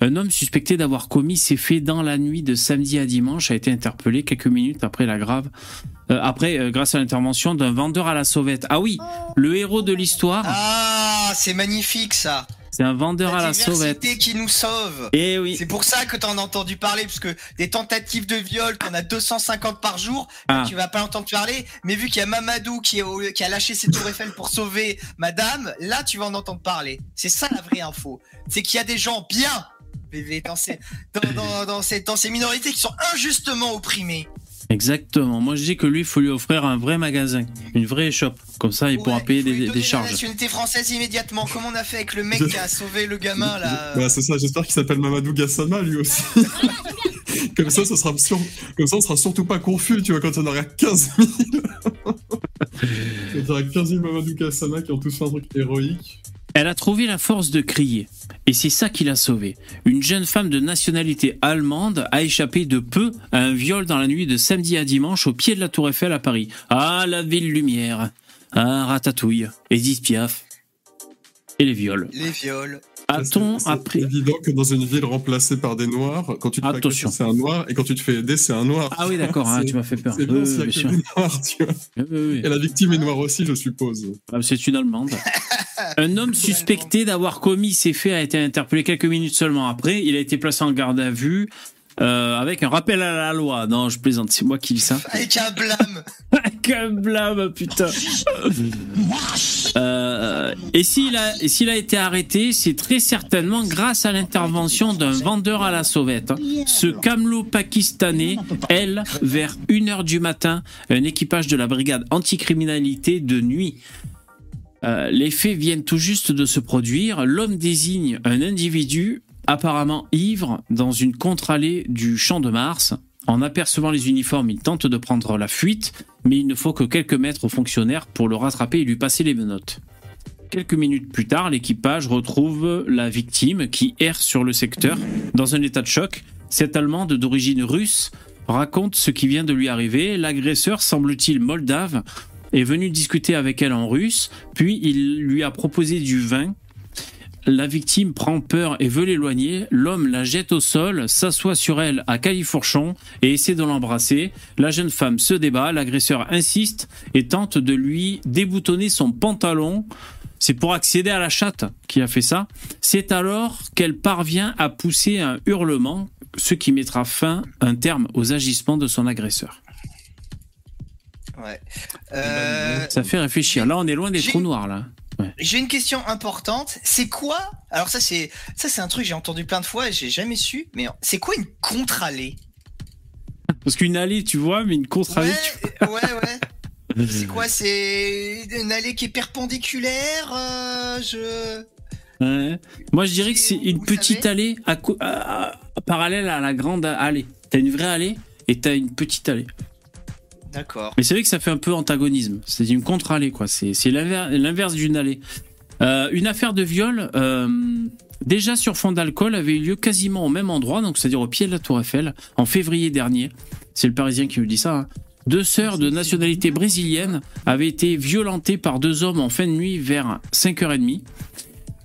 Un homme suspecté d'avoir commis ces faits dans la nuit de samedi à dimanche a été interpellé quelques minutes après la grave. euh, après, euh, grâce à l'intervention d'un vendeur à la sauvette. Ah oui, le héros de l'histoire, Ah, c'est magnifique ça. C'est un vendeur à la sauvette. qui nous sauve. Eh oui. C'est pour ça que t'en as entendu parler, parce que des tentatives de viol, qu'on a 250 par jour, Ah. tu vas pas entendre parler, mais vu qu'il y a Mamadou qui, est au- qui a lâché ses tours Eiffel pour sauver madame, là tu vas en entendre parler. C'est ça la vraie info. C'est qu'il y a des gens bien, dans ces, dans, dans, dans ces, dans ces minorités qui sont injustement opprimées. Exactement. Moi, je dis que lui, il faut lui offrir un vrai magasin, une vraie shop. Comme ça, il pourra Ouais, payer faut lui des, donner des la charges. nationalité française immédiatement, comme on a fait avec le mec qui a sauvé le gamin là. Bah, c'est ça, j'espère qu'il s'appelle Mamadou Gassama lui aussi. Comme ça, ça sera sur... Comme ça, on sera surtout pas confus, tu vois, quand on aura 15 000. quand on aura 15 000 Mamadou Gassama qui ont tous fait un truc héroïque. Elle a trouvé la force de crier. Et c'est ça qui l'a sauvée. Une jeune femme de nationalité allemande a échappé de peu à un viol dans la nuit de samedi à dimanche au pied de la Tour Eiffel à Paris. Ah, la ville lumière. Ah, Ratatouille. Edith Piaf. Et les viols. Les viols. A-t-on C'est- c'est appris évident que dans une ville remplacée par des noirs, quand tu te fais Attention. agresser, c'est un noir, et quand tu te fais aider, c'est un noir. Ah oui, d'accord, hein, tu m'as fait peur. C'est bien des noirs, tu vois. Oui. Et la victime est noire aussi, je suppose. Ah, C'est une Allemande. Un homme suspecté d'avoir commis ces faits a été interpellé quelques minutes seulement après. Il a été placé en garde à vue euh, avec un rappel à la loi. Non, je plaisante, c'est moi qui dis ça. Avec un blâme. Avec un blâme, putain. Euh, et s'il a, s'il a été arrêté, c'est très certainement grâce à l'intervention d'un vendeur à la sauvette. Ce camelot pakistanais, elle, vers 1h du matin, un équipage de la brigade anticriminalité de nuit. Euh, les faits viennent tout juste de se produire. L'homme désigne un individu apparemment ivre dans une contre-allée du Champ de Mars. En apercevant les uniformes, il tente de prendre la fuite, mais il ne faut que quelques mètres aux fonctionnaires pour le rattraper et lui passer les menottes. Quelques minutes plus tard, l'équipage retrouve la victime qui erre sur le secteur dans un état de choc. Cette Allemande d'origine russe raconte ce qui vient de lui arriver. L'agresseur, semble-t-il moldave, est venu discuter avec elle en russe, puis il lui a proposé du vin. La victime prend peur et veut l'éloigner. L'homme la jette au sol, s'assoit sur elle à califourchon et essaie de l'embrasser. La jeune femme se débat, l'agresseur insiste et tente de lui déboutonner son pantalon. C'est pour accéder à la chatte qu'il a fait ça. C'est alors qu'elle parvient à pousser un hurlement, ce qui mettra fin, un terme aux agissements de son agresseur. Ouais. Euh, Ça fait réfléchir. Là, on est loin des trous noirs, là. J'ai une question importante. C'est quoi Alors ça c'est ça c'est un truc que j'ai entendu plein de fois et j'ai jamais su. Mais c'est quoi une contre-allée? Parce qu'une allée, tu vois, mais une contre-allée, Ouais, ouais, ouais. C'est quoi? C'est une allée qui est perpendiculaire euh, Je. Ouais. Moi, je dirais que c'est une petite allée à co- à- à- parallèle à la grande allée. T'as une vraie allée et t'as une petite allée. D'accord. Mais c'est vrai que ça fait un peu antagonisme. C'est une contre-allée, quoi. C'est c'est l'inver- l'inverse d'une allée. Euh, une affaire de viol, euh, déjà sur fond d'alcool, avait eu lieu quasiment au même endroit, donc c'est-à-dire au pied de la Tour Eiffel, en février dernier. C'est le Parisien qui nous dit ça. hein. Deux sœurs de nationalité brésilienne avaient été violentées par deux hommes en fin de nuit vers 5h30.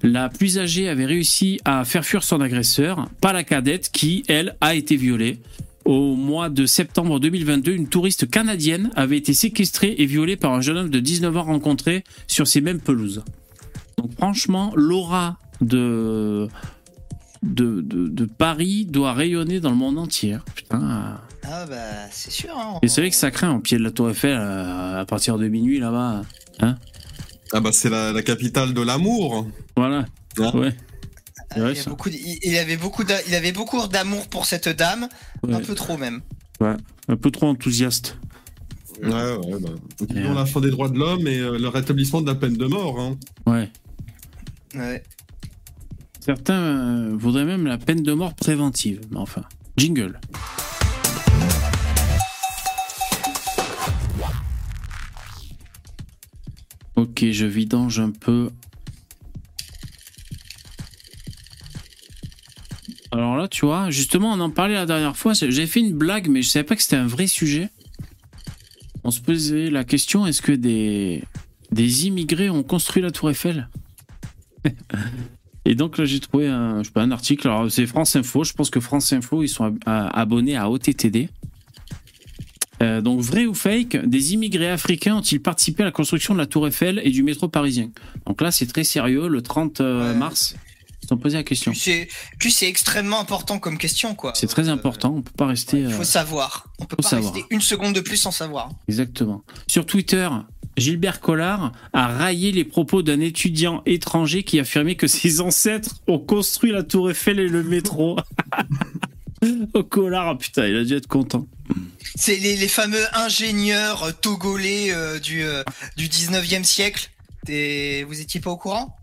La plus âgée avait réussi à faire fuir son agresseur, pas la cadette qui, elle, a été violée. Au mois de septembre 2022, une touriste canadienne avait été séquestrée et violée par un jeune homme de 19 ans rencontré sur ces mêmes pelouses. Donc franchement, l'aura de, de, de, de Paris doit rayonner dans le monde entier. Putain. Ah bah c'est sûr. Hein. Et c'est vrai que ça craint au pied de la Tour Eiffel euh, à partir de minuit là-bas. Ah bah c'est la, la capitale de l'amour. Voilà. Hein. Ah, Ouais, il, beaucoup, avait beaucoup, d'a- il avait beaucoup d'amour pour cette dame, Ouais. un peu trop même. Un peu trop enthousiaste. Ouais, ouais, bah. Ils Et, ont euh, la fin des droits de l'homme et euh, le rétablissement de la peine de mort. Hein. Ouais. Ouais. Certains euh, voudraient même la peine de mort préventive. Mais enfin. Jingle. Ok, je vidange un peu. Tu vois, justement, on en parlait la dernière fois. J'ai fait une blague, mais je savais pas que c'était un vrai sujet. On se posait la question est-ce que des, des immigrés ont construit la Tour Eiffel? Et donc là, j'ai trouvé un, je sais pas, un article. Alors, c'est France Info. Je pense que France Info, ils sont abonnés à OTTD. Euh, donc, vrai ou fake, des immigrés africains ont-ils participé à la construction de la Tour Eiffel et du métro parisien? Donc là, c'est très sérieux. Le 30 euh, Ouais. mars, ils posé la question. Puis c'est, extrêmement important comme question quoi. C'est très Euh, important. On peut pas rester. Il euh, faut savoir. On peut pas savoir. rester une seconde de plus sans savoir. Exactement. Sur Twitter, Gilbert Collard a raillé les propos d'un étudiant étranger qui affirmait que ses ancêtres ont construit la Tour Eiffel et le métro. oh, Collard, ah, putain, il a dû être content. C'est les, les fameux ingénieurs euh, togolais euh, du, euh, du 19e siècle. Vous étiez pas au courant?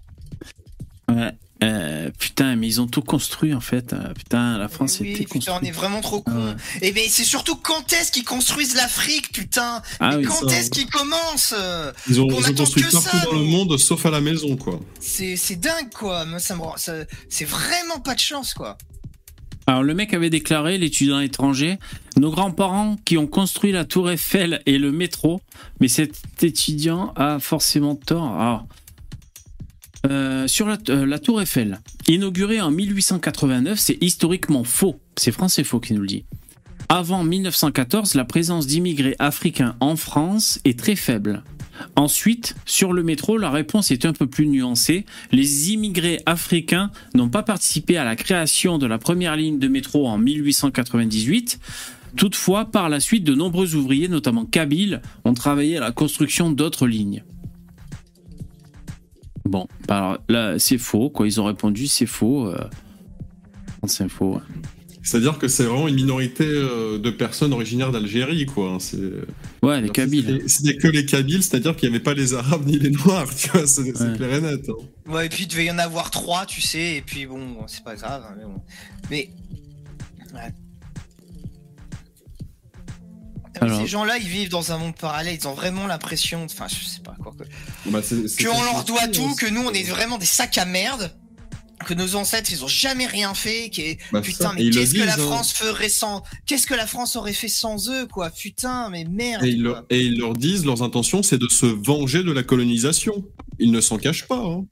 Ouais. Euh, putain, mais ils ont tout construit en fait. Euh, putain, la France Oui, était putain, on est vraiment trop Ah cons. ouais. Et ben c'est surtout quand est-ce qu'ils construisent l'Afrique, putain? Ah Mais oui, quand ça. est-ce qu'ils commencent? Ils ont, ils construit que partout ça, dans le monde, sauf à la maison, quoi. C'est dingue quoi. Moi, ça me rend- ça- c'est vraiment pas de chance quoi. Alors le mec avait déclaré, l'étudiant étranger, nos grands-parents qui ont construit la tour Eiffel et le métro, mais cet étudiant a forcément tort. Alors, euh, sur la, euh, la tour Eiffel, inaugurée en 1889, c'est historiquement faux. C'est France Info qui nous le dit. Avant 1914, la présence d'immigrés africains en France est très faible. Ensuite, sur le métro, la réponse est un peu plus nuancée. Les immigrés africains n'ont pas participé à la création de la première ligne de métro en 1898. Toutefois, par la suite, de nombreux ouvriers, notamment kabyles, ont travaillé à la construction d'autres lignes. Bon, bah alors là, c'est faux, quoi. Ils ont répondu, c'est faux. Euh... C'est faux. ouais. C'est-à-dire que c'est vraiment une minorité euh, de personnes originaires d'Algérie, quoi. C'est Ouais, les kabyles. C'était que les Kabyles, c'est-à-dire qu'il n'y avait pas les Arabes ni les Noirs, tu vois, c'est c'est Ouais. clair et net. hein. Ouais, et puis il devait y en avoir trois, tu sais, et puis bon, c'est pas grave. hein, mais bon. Mais. ouais. Mais Alors- Ces gens-là, ils vivent dans un monde parallèle, ils ont vraiment l'impression, enfin, je sais pas quoi, que, Bon, bah, qu'on leur doit tout, que nous, on est vraiment des sacs à merde, que nos ancêtres, ils ont jamais rien fait, qui Bah, putain, ça, mais qu'est-ce que la hein. France ferait sans, qu'est-ce que la France aurait fait sans eux, quoi, putain, mais merde. Et ils, quoi. leur, et ils leur disent, leurs intentions, c'est de se venger de la colonisation. Ils ne s'en cachent pas. hein.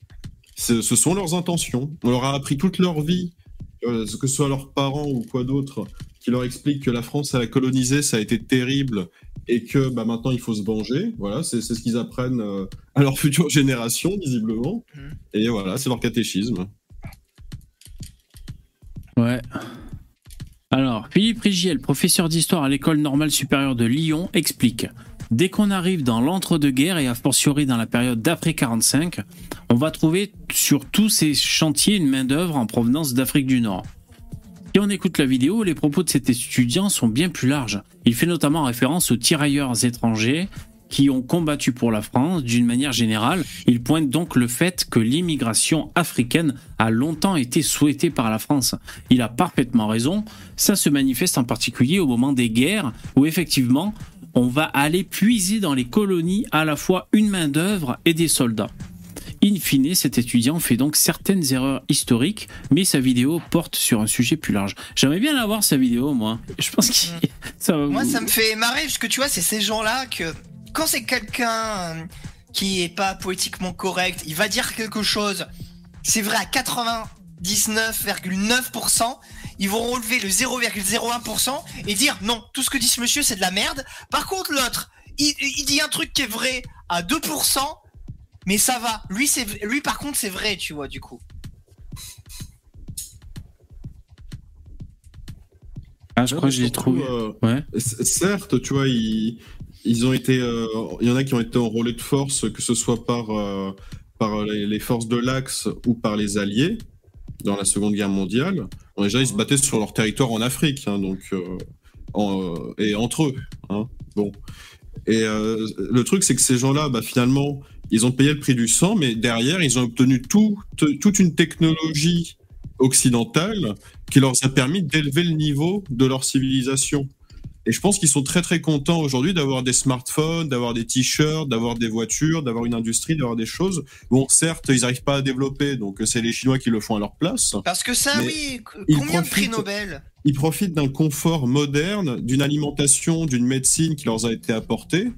Ce sont leurs intentions. On leur a appris toute leur vie, euh, que ce soit leurs parents ou quoi d'autre, qui leur expliquent que la France, a colonisé, ça a été terrible, et que bah, maintenant il faut se venger. Voilà, c'est ce qu'ils apprennent euh, à leurs futures générations, visiblement. Mhm. Et voilà, c'est leur catéchisme. Ouais. Alors, Philippe Rigiel, professeur d'histoire à l'école normale supérieure de Lyon, explique Dès qu'on arrive dans l'entre-deux-guerres et a fortiori dans la période d'après 45, on va trouver sur tous ces chantiers une main-d'œuvre en provenance d'Afrique du Nord. Si on écoute la vidéo, les propos de cet étudiant sont bien plus larges. Il fait notamment référence aux tirailleurs étrangers qui ont combattu pour la France d'une manière générale. Il pointe donc le fait que l'immigration africaine a longtemps été souhaitée par la France. Il a parfaitement raison. Ça se manifeste en particulier au moment des guerres où effectivement on va aller puiser dans les colonies à la fois une main-d'œuvre et des soldats. In fine, cet étudiant fait donc certaines erreurs historiques, mais sa vidéo porte sur un sujet plus large. J'aimerais bien la voir, sa vidéo, moi. Je pense que ça va Moi, ça me fait marrer, parce que tu vois, c'est ces gens-là que, quand c'est quelqu'un euh, qui est pas politiquement correct, il va dire quelque chose, c'est vrai à 99,9%, ils vont relever le 0,01% et dire non, tout ce que dit ce monsieur c'est de la merde. Par contre l'autre, il, il dit un truc qui est vrai à 2%, mais ça va. Lui c'est lui par contre c'est vrai, tu vois du coup. Ah, je crois que j'ai trouvé. euh, Ouais. certes, tu vois, ils, ils ont été, euh, il y en a qui ont été enrôlés de force, que ce soit par, euh, par les, les forces de l'Axe ou par les Alliés dans la Seconde Guerre mondiale. Bon, déjà, ils se battaient sur leur territoire en Afrique, hein, donc euh, en- euh, et entre eux. hein, bon. Et euh, le truc, c'est que ces gens-là, bah, finalement, ils ont payé le prix du sang, mais derrière, ils ont obtenu tout, te- toute une technologie occidentale qui leur a permis d'élever le niveau de leur civilisation. Et je pense qu'ils sont très très contents aujourd'hui d'avoir des smartphones, d'avoir des t-shirts, d'avoir des voitures, d'avoir une industrie, d'avoir des choses. Bon, certes, ils n'arrivent pas à développer, donc c'est les Chinois qui le font à leur place. Parce que ça, oui, combien de prix Nobel? Ils profitent d'un confort moderne, d'une alimentation, d'une médecine qui leur a été apportée.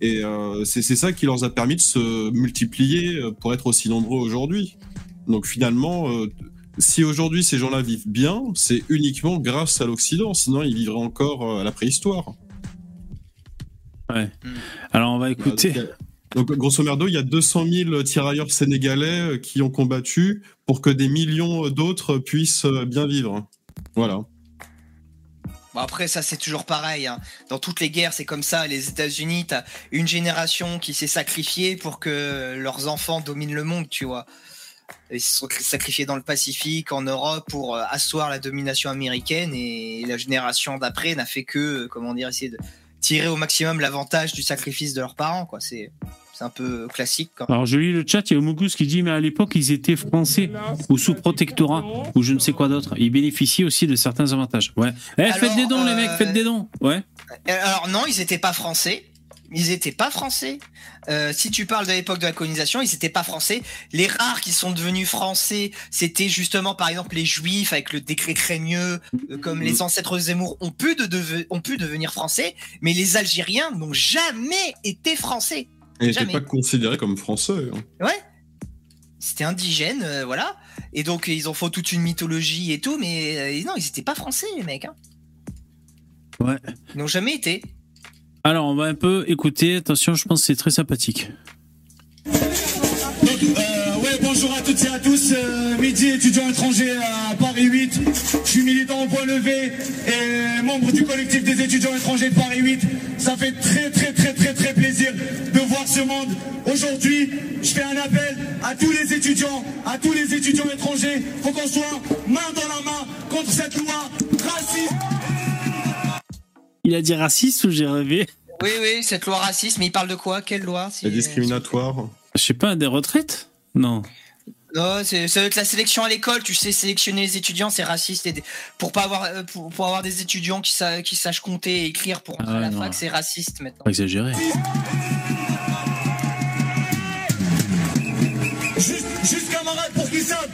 Et euh, c'est ça qui leur a permis de se multiplier euh, pour être aussi nombreux aujourd'hui. Donc finalement, euh, si aujourd'hui ces gens-là vivent bien, c'est uniquement grâce à l'Occident. Sinon, ils vivraient encore à la préhistoire. Alors, on va écouter. Donc, grosso merdo, il y a 200 000 tirailleurs sénégalais qui ont combattu pour que des millions d'autres puissent bien vivre. Voilà. Bon après ça c'est toujours pareil. hein. Dans toutes les guerres c'est comme ça. Les États-Unis t'as une génération qui s'est sacrifiée pour que leurs enfants dominent le monde, tu vois. Ils se sont sacrifiés dans le Pacifique, en Europe pour euh, asseoir la domination américaine et la génération d'après n'a fait que euh, comment dire essayer de tirer au maximum l'avantage du sacrifice de leurs parents quoi. C'est c'est un peu classique. Quand Alors, je lis le chat, il y a Omugus qui dit Mais à l'époque, ils étaient français ou sous protectorat ou je ne sais quoi d'autre. Ils bénéficient aussi de certains avantages. Ouais. Eh, Alors, faites des dons, les euh, mecs, faites des dons. Ouais. Euh, Alors non, ils étaient pas français. Ils étaient pas français. Euh, si tu parles de l'époque de la colonisation, ils étaient pas français. Les rares qui sont devenus français, c'était justement par exemple les Juifs avec le décret Crémieux, euh, comme les ancêtres de Zemmour ont pu, de deve- ont pu devenir français, mais les Algériens n'ont jamais été français. N'étaient Jamais. pas considérés comme français. hein. Ouais. C'était indigène, euh, voilà. Et donc ils ont fait toute une mythologie et tout, mais euh, non, ils étaient pas français les mecs. Hein. Ouais. Ils n'ont jamais été. Alors, on va un peu écouter. Attention, je pense que c'est très sympathique. Donc, euh, ouais, bonjour à toutes et à tous. Euh, midi, étudiant étranger à Paris 8. Je suis militant au point levé et membre du collectif des étudiants étrangers de Paris 8. Ça fait très, très, très, très plaisir de voir ce monde. Aujourd'hui, je fais un appel à tous les étudiants, à tous les étudiants étrangers. Faut qu'on soit main dans la main contre cette loi raciste. Il a dit raciste ou j'ai rêvé? Oui, oui, cette loi raciste, mais il parle de quoi? Quelle loi? Si- Et discriminatoire. Je sais pas, des retraites? Non. Non, c'est ça va être la sélection à l'école. Tu sais, sélectionner les étudiants, c'est raciste. Et des- pour pas avoir, euh, pour, pour avoir des étudiants qui, sa- qui sachent compter et écrire pour entrer Ah à la non. fac, c'est raciste maintenant. Pas exagéré. Juste, juste camarades pour qu'ils savent,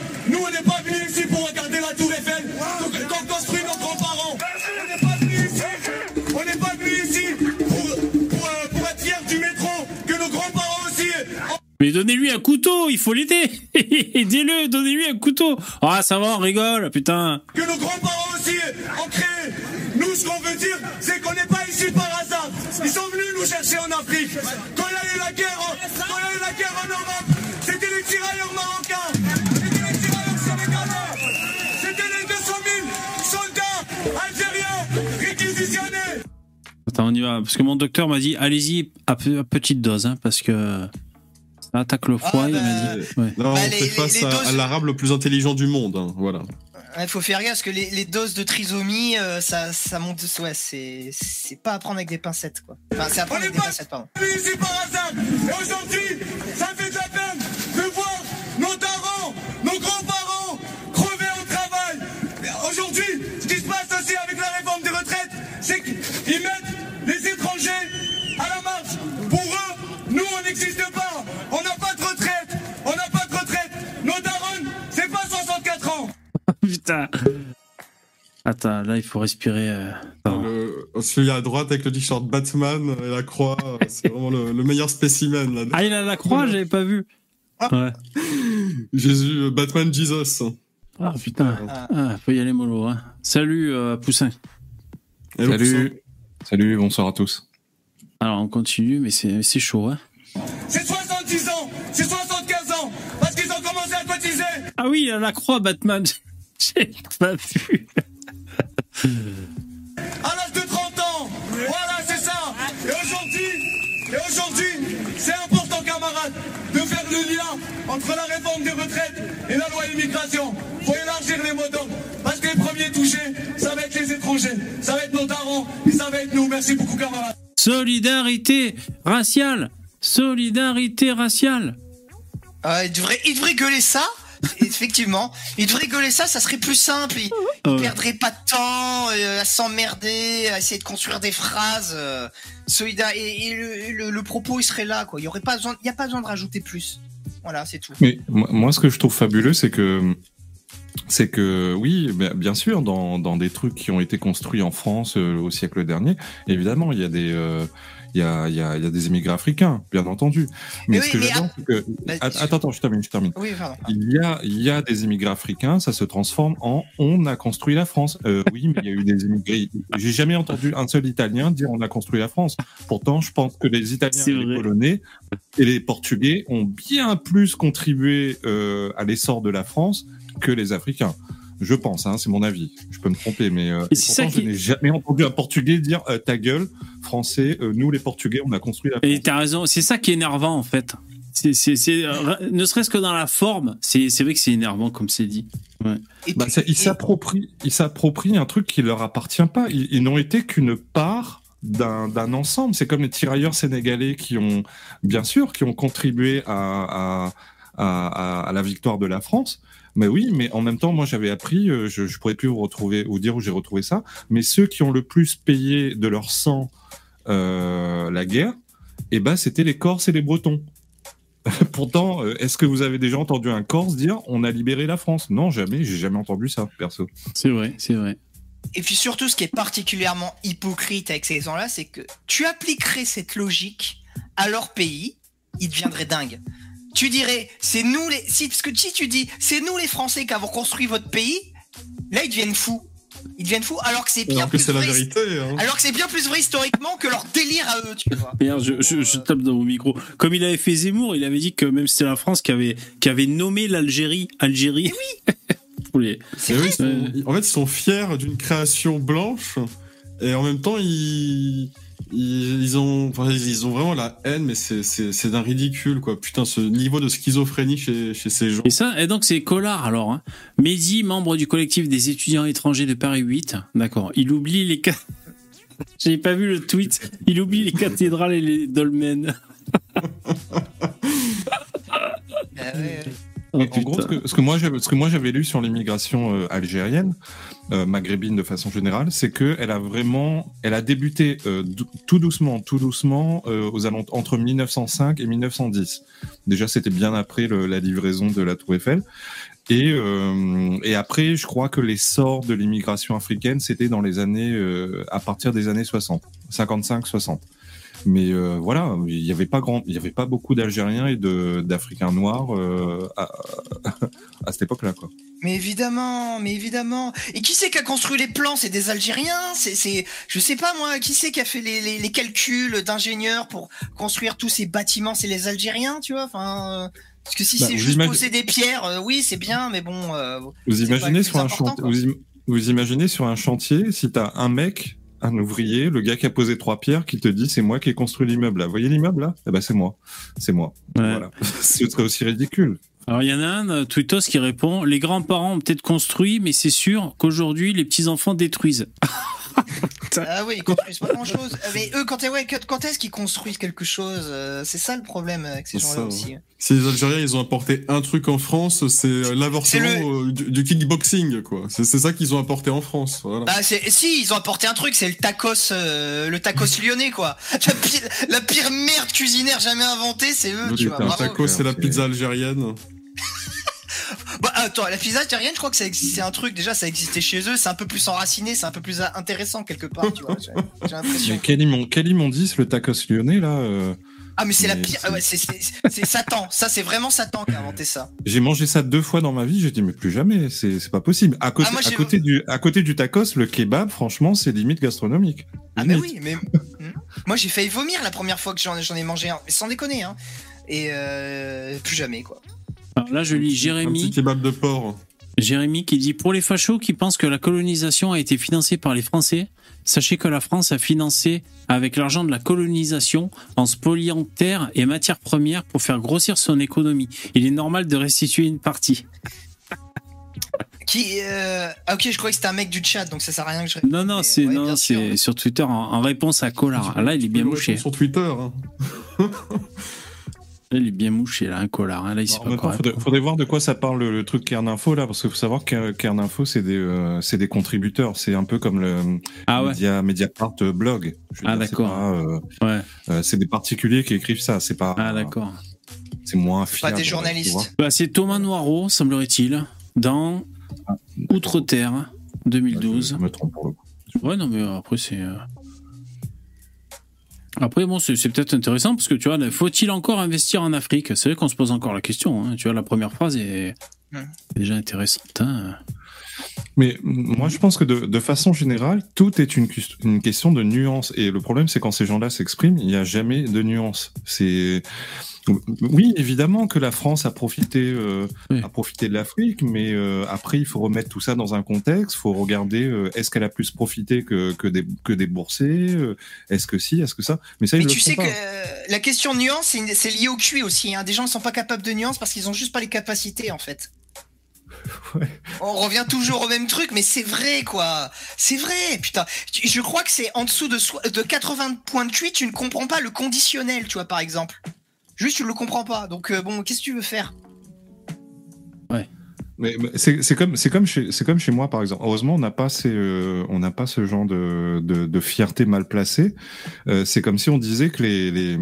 Mais donnez-lui un couteau, il faut l'aider. Aidez-le, donnez-lui un couteau. Ah, ça va, on rigole, putain. Que nos grands-parents aussi ont créé. Nous, ce qu'on veut dire, c'est qu'on n'est pas ici par hasard. Ils sont venus nous chercher en Afrique. Quand il y a eu la guerre, en- quand il y a eu la guerre en Europe, c'était les tirailleurs marocains, c'était les tirailleurs sénégalais, c'était les 200 000 soldats algériens réquisitionnés. Attends, on y va. Parce que mon docteur m'a dit, allez-y à, pe- à petite dose, hein, parce que attaque le foie. Ah, il bah, m'a dit. Ouais. Là, Bah, on les- fait face les à, doses- à l'arabe le plus intelligent du monde. hein, Voilà. Il faut faire gaffe parce que les, les doses de trisomie, euh, ça, ça monte. Ouais, c'est, c'est pas à prendre avec des pincettes, quoi. Enfin, c'est à prendre On avec est des pas- pincettes, pardon. ici par hasard. Et aujourd'hui, ça fait de la peine de voir nos darons, nos grands-parents crever au travail. Aujourd'hui, ce qui se passe aussi avec la réforme des retraites, c'est qu'ils mettent les étrangers à la marche. Pour eux, nous, on n'existe pas. Putain. Attends, là, il faut respirer. euh. Le- celui à droite avec le t-shirt Batman et la croix, euh, c'est vraiment le, le meilleur spécimen. Là. Ah, il a la croix, j'avais pas vu. Ouais. Jésus, euh, Batman Jesus. Ah putain, Ah. ah, faut y aller mollo. Hein. Salut euh, Poussin. Hello, Poussin. Salut. Salut, bonsoir à tous. Alors on continue, mais c'est c'est chaud. Hein. C'est 70 ans, c'est 75 ans, parce qu'ils ont commencé à cotiser. Ah oui, il a la croix Batman. J'ai pas vu. À l'âge de 30 ans, voilà, c'est ça. Et aujourd'hui, et aujourd'hui, c'est important, camarades, de faire le lien entre la réforme des retraites et la loi immigration. Faut élargir les mots d'ordre, parce que les premiers touchés, ça va être les étrangers, ça va être nos darons, et ça va être nous. Merci beaucoup, camarades. Solidarité raciale. Solidarité raciale. Ah, il, devrait, il devrait gueuler ça? Effectivement, il devrait gueuler ça, ça serait plus simple. Il, il Ouais. perdrait pas de temps euh, à s'emmerder, à essayer de construire des phrases. Euh, solida- et, et le, le- le propos il serait là, quoi. Il y aurait pas besoin, il y a pas besoin de rajouter plus. Voilà, c'est tout. Mais moi, moi, ce que je trouve fabuleux, c'est que c'est que oui, bien bien sûr, dans, dans des trucs qui ont été construits en France euh, au siècle dernier, évidemment, il y a des euh, il y a, il y, a, il y a des émigrés africains, bien entendu. Mais, Mais ce oui, que j'adore, c'est que Bah, Att- attends, attends, je termine, je termine. Oui. Il y a, il y a des immigrés africains, ça se transforme en on a construit la France. Euh, oui, mais il y a eu des immigrés. J'ai jamais entendu un seul Italien dire on a construit la France. Pourtant, je pense que les Italiens, et les vrai. Polonais et les Portugais ont bien plus contribué euh, à l'essor de la France que les Africains. Je pense, hein, c'est mon avis. Je peux me tromper, mais euh, Et c'est pourtant, ça je qui- n'ai jamais entendu un Portugais dire euh, ta gueule, Français. euh, nous, les Portugais, on a construit la France. Et t'as raison, c'est ça qui est énervant en fait. C'est, c'est, c'est, euh, ne serait-ce que dans la forme, c'est, c'est vrai que c'est énervant comme c'est dit. Et Bah, puis- ça- ils s'approprient, ils s'approprient un truc qui leur appartient pas. Ils, ils n'ont été qu'une part d'un, d'un ensemble. C'est comme les tirailleurs sénégalais qui ont, bien sûr, qui ont contribué à, à, à, à- à la victoire de la France. Mais oui, mais en même temps, moi j'avais appris, euh, je, je pourrais plus vous retrouver, vous dire où j'ai retrouvé ça, mais ceux qui ont le plus payé de leur sang euh, la guerre, eh ben c'était les Corses et les Bretons. Pourtant, euh, est-ce que vous avez déjà entendu un Corse dire on a libéré la France? Non, jamais, j'ai jamais entendu ça, perso. C'est vrai, c'est vrai. Et puis surtout, ce qui est particulièrement hypocrite avec ces gens-là, c'est que tu appliquerais cette logique à leur pays, ils deviendraient dingues. Tu dirais, c'est nous les, si, parce que si tu dis, c'est nous les Français qui avons construit votre pays, là ils deviennent fous. Ils deviennent fous, alors que c'est bien Alors que plus la vrai, vérité. Hein. alors que c'est bien plus vrai historiquement que leur délire à eux, tu vois. Merde, je, je, je tape dans mon micro. Comme il avait fait Zemmour, il avait dit que même c'était la France qui avait, qui avait nommé l'Algérie Algérie. Les- vrai. oui, sont- en fait, ils sont fiers d'une création blanche et en même temps, ils, ils, ils ont, enfin, ils ont vraiment la haine, mais c'est, d'un ridicule, quoi. Putain, ce niveau de schizophrénie chez, chez ces gens. Et ça, et donc c'est Collard alors. Hein. Mehdi, membre du collectif des étudiants étrangers de Paris 8. D'accord. Il oublie les. ca- J'ai pas vu le tweet. Il oublie les cathédrales et les dolmens. Ah ouais, ouais. En gros, ce que, ce que moi j'avais, ce que moi j'avais lu sur l'immigration euh, algérienne, euh, maghrébine de façon générale, c'est que elle a vraiment, elle a débuté euh, tout doucement, tout doucement aux entre 1905 et 1910. Déjà, c'était bien après le- la livraison de la Tour Eiffel. Et, et après, je crois que l'essor de l'immigration africaine, c'était dans les années, à partir des années 60, 55-60. Mais euh, voilà, il n'y avait pas grand, il y avait pas beaucoup d'Algériens et de d'Africains noirs euh, à, à cette époque-là, quoi. Mais évidemment, mais évidemment. Et qui c'est qui a construit les plans? C'est des Algériens? C'est, c'est, je sais pas moi. Qui c'est qui a fait les, les, les calculs d'ingénieurs pour construire tous ces bâtiments? C'est les Algériens, tu vois? Enfin, euh, parce que si Bah, c'est juste poser des pierres, euh, oui, c'est bien, mais bon. euh, Vous imaginez sur un chantier, vous, im- vous imaginez sur un chantier si t'as un mec, un ouvrier, le gars qui a posé trois pierres, qui te dit c'est moi qui ai construit l'immeuble. Là, vous voyez l'immeuble là? Eh ben c'est moi, c'est moi. Ouais. Voilà, ce serait aussi ridicule. Alors il y en a un, euh, Twittos, qui répond Les grands-parents ont peut-être construit, mais c'est sûr qu'aujourd'hui les petits-enfants détruisent. Ah oui, ils construisent pas grand chose. Mais eux, quand, ouais, quand- quand est-ce qu'ils construisent quelque chose euh, C'est ça le problème avec ces gens-là ça, aussi. Si les Algériens, ils ont apporté un truc en France, c'est euh, l'avortement euh, du, du kickboxing, quoi. C'est, ça qu'ils ont apporté en France. Voilà. Bah si ils ont apporté un truc, c'est le tacos, euh, le tacos lyonnais quoi. La pire, la pire merde cuisinaire jamais inventée, c'est eux, Le tu vois. Bravo. taco, c'est la pizza algérienne. Bah attends, la pizza algérienne, je crois que ça exi- c'est un truc déjà, ça existait chez eux, c'est un peu plus enraciné, c'est un peu plus intéressant quelque part, tu vois. J'ai l'impression. quel, immon- quel immondice le tacos lyonnais là euh, Ah, mais c'est la pire. c'est- ah ouais, c'est- Satan. Ça, c'est vraiment Satan qui a inventé ça. J'ai mangé ça deux fois dans ma vie, j'ai dit mais plus jamais, c'est pas possible. À côté, Ah, moi, à j'ai- côté du à côté du tacos, le kebab, franchement, c'est limite gastronomique. Ah, mais oui, mais. Hmm. Moi, j'ai failli vomir la première fois que j'en j'en ai mangé un. Mais sans déconner, hein. Et euh, plus jamais, quoi. Alors là, je lis Un petit Jérémy, kebab de porc. Jérémy qui dit Pour les fachos qui pensent que la colonisation a été financée par les Français, sachez que la France a financé avec l'argent de la colonisation en spoliant terres et matières premières pour faire grossir son économie. Il est normal de restituer une partie. Qui. euh, Ah, ok, je croyais que c'était un mec du chat, donc ça sert à rien que je. Non, non, c'est ouais, sur Twitter en, en réponse à Collard. Là, il est bien répondre Sur Twitter. hein. Il est bien mouché, là, un Collard. hein. Là, il sait En pas temps, faudrait, voir de quoi ça parle le, le truc Kern Info là, parce qu'il faut savoir que Kern Info c'est des euh, c'est des contributeurs, c'est un peu comme le Ah ouais, Media, Mediapart euh, blog. Je Ah, c'est d'accord. pas, euh, ouais. euh, c'est des particuliers qui écrivent ça, c'est pas. Ah, d'accord. C'est moins Pas des journalistes. Bah, c'est Thomas Noireau, semblerait-il, dans Outre-Terre 2012. Je me trompe pour le coup. Ouais, non, mais après, c'est. Après, bon, c'est peut-être intéressant parce que tu vois, faut-il encore investir en Afrique? C'est vrai qu'on se pose encore la question. hein. Tu vois, la première phrase est Ouais. déjà intéressante. hein. Mais moi, je pense que de, de façon générale, tout est une, question de nuance. Et le problème, c'est quand ces gens-là s'expriment, il n'y a jamais de nuance. C'est oui, évidemment que la France a profité, euh, Oui. a profité de l'Afrique, mais euh, après, il faut remettre tout ça dans un contexte. Il faut regarder euh, est-ce qu'elle a plus profité que, que des que des boursiers euh, Est-ce que si Est-ce que ça? Mais ça, Mais ils tu sais que la question nuance, c'est lié au QI aussi. Hein. Des gens ne sont pas capables de nuance parce qu'ils ont juste pas les capacités, en fait. Ouais. On revient toujours au même truc, mais c'est vrai, quoi. C'est vrai, putain. Je crois que c'est en dessous de, soi- de 80 points de QI, tu ne comprends pas le conditionnel, tu vois, par exemple. Juste, tu le comprends pas. Donc, euh, bon, qu'est-ce que tu veux faire? Mais mais c'est c'est comme c'est comme chez c'est comme chez moi par exemple. Heureusement, on n'a pas ces euh, on n'a pas ce genre de de, de fierté mal placée. Euh, c'est comme si on disait que les les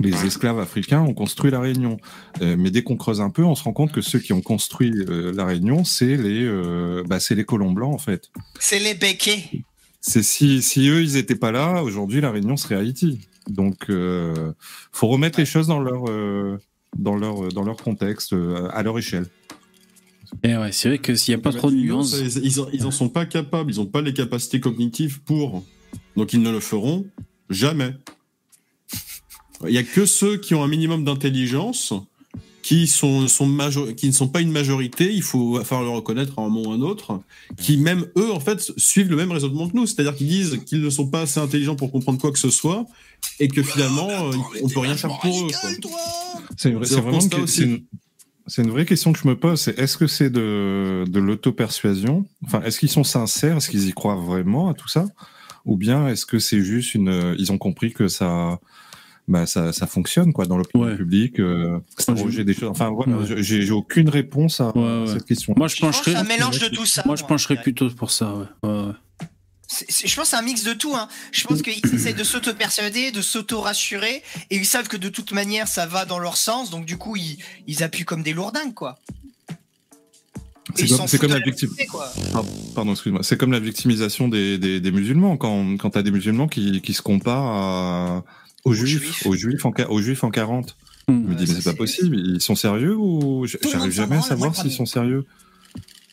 les esclaves africains ont construit la Réunion. Euh, mais dès qu'on creuse un peu, on se rend compte que ceux qui ont construit euh, la Réunion, c'est les euh, bah, c'est les colons blancs en fait. C'est les béquets. C'est si si eux ils étaient pas là, aujourd'hui la Réunion serait Haïti. Donc euh, faut remettre les choses dans leur euh, dans leur dans leur contexte euh, à leur échelle. Et ouais, c'est vrai que s'il n'y a pas trop de nuances. Ils, ils, en- ils en sont pas capables, ils ont pas les capacités cognitives pour. Donc ils ne le feront jamais. Il y a que ceux qui ont un minimum d'intelligence qui sont, sont majo- qui ne sont pas une majorité, il faut falloir le reconnaître à un moment ou à un autre, qui même eux en fait suivent le même raisonnement que nous, c'est-à-dire qu'ils disent qu'ils ne sont pas assez intelligents pour comprendre quoi que ce soit et que finalement euh, on peut rien faire pour eux. C'est une vraie- vraiment c'est une, une question que je me pose. C'est est-ce que c'est de, de l'auto-persuasion? Enfin, est-ce qu'ils sont sincères? Est-ce qu'ils y croient vraiment à tout ça? Ou bien est-ce que c'est juste une Ils ont compris que ça, bah, ça, ça fonctionne quoi dans l'opinion Ouais. publique, euh, ça rejet des choses. Enfin, voilà, Ouais. j'ai j'ai aucune réponse à, Ouais, à ouais. cette question. Moi, je Je pense que pencherais. c'est un mélange de tout ça. Moi, je pencherais plutôt pour ça. Ouais. Ouais, ouais. C'est- c'est- je pense que c'est un mix de tout. Hein. Je pense qu'ils essaient de s'auto-persuader, de s'auto-rassurer, et ils savent que de toute manière, ça va dans leur sens, donc du coup, ils, ils appuient comme des lourdingues, quoi. C'est comme- la quoi. Pardon, excuse-moi. C'est comme la victimisation des, des, des musulmans quand, quand t'as des musulmans qui, qui se comparent à, aux, juifs, aux juifs en, qua- aux juifs en 40. Je me dis, mais c'est pas possible. Ils sont sérieux ou j'arrive jamais à savoir s'ils sont sérieux.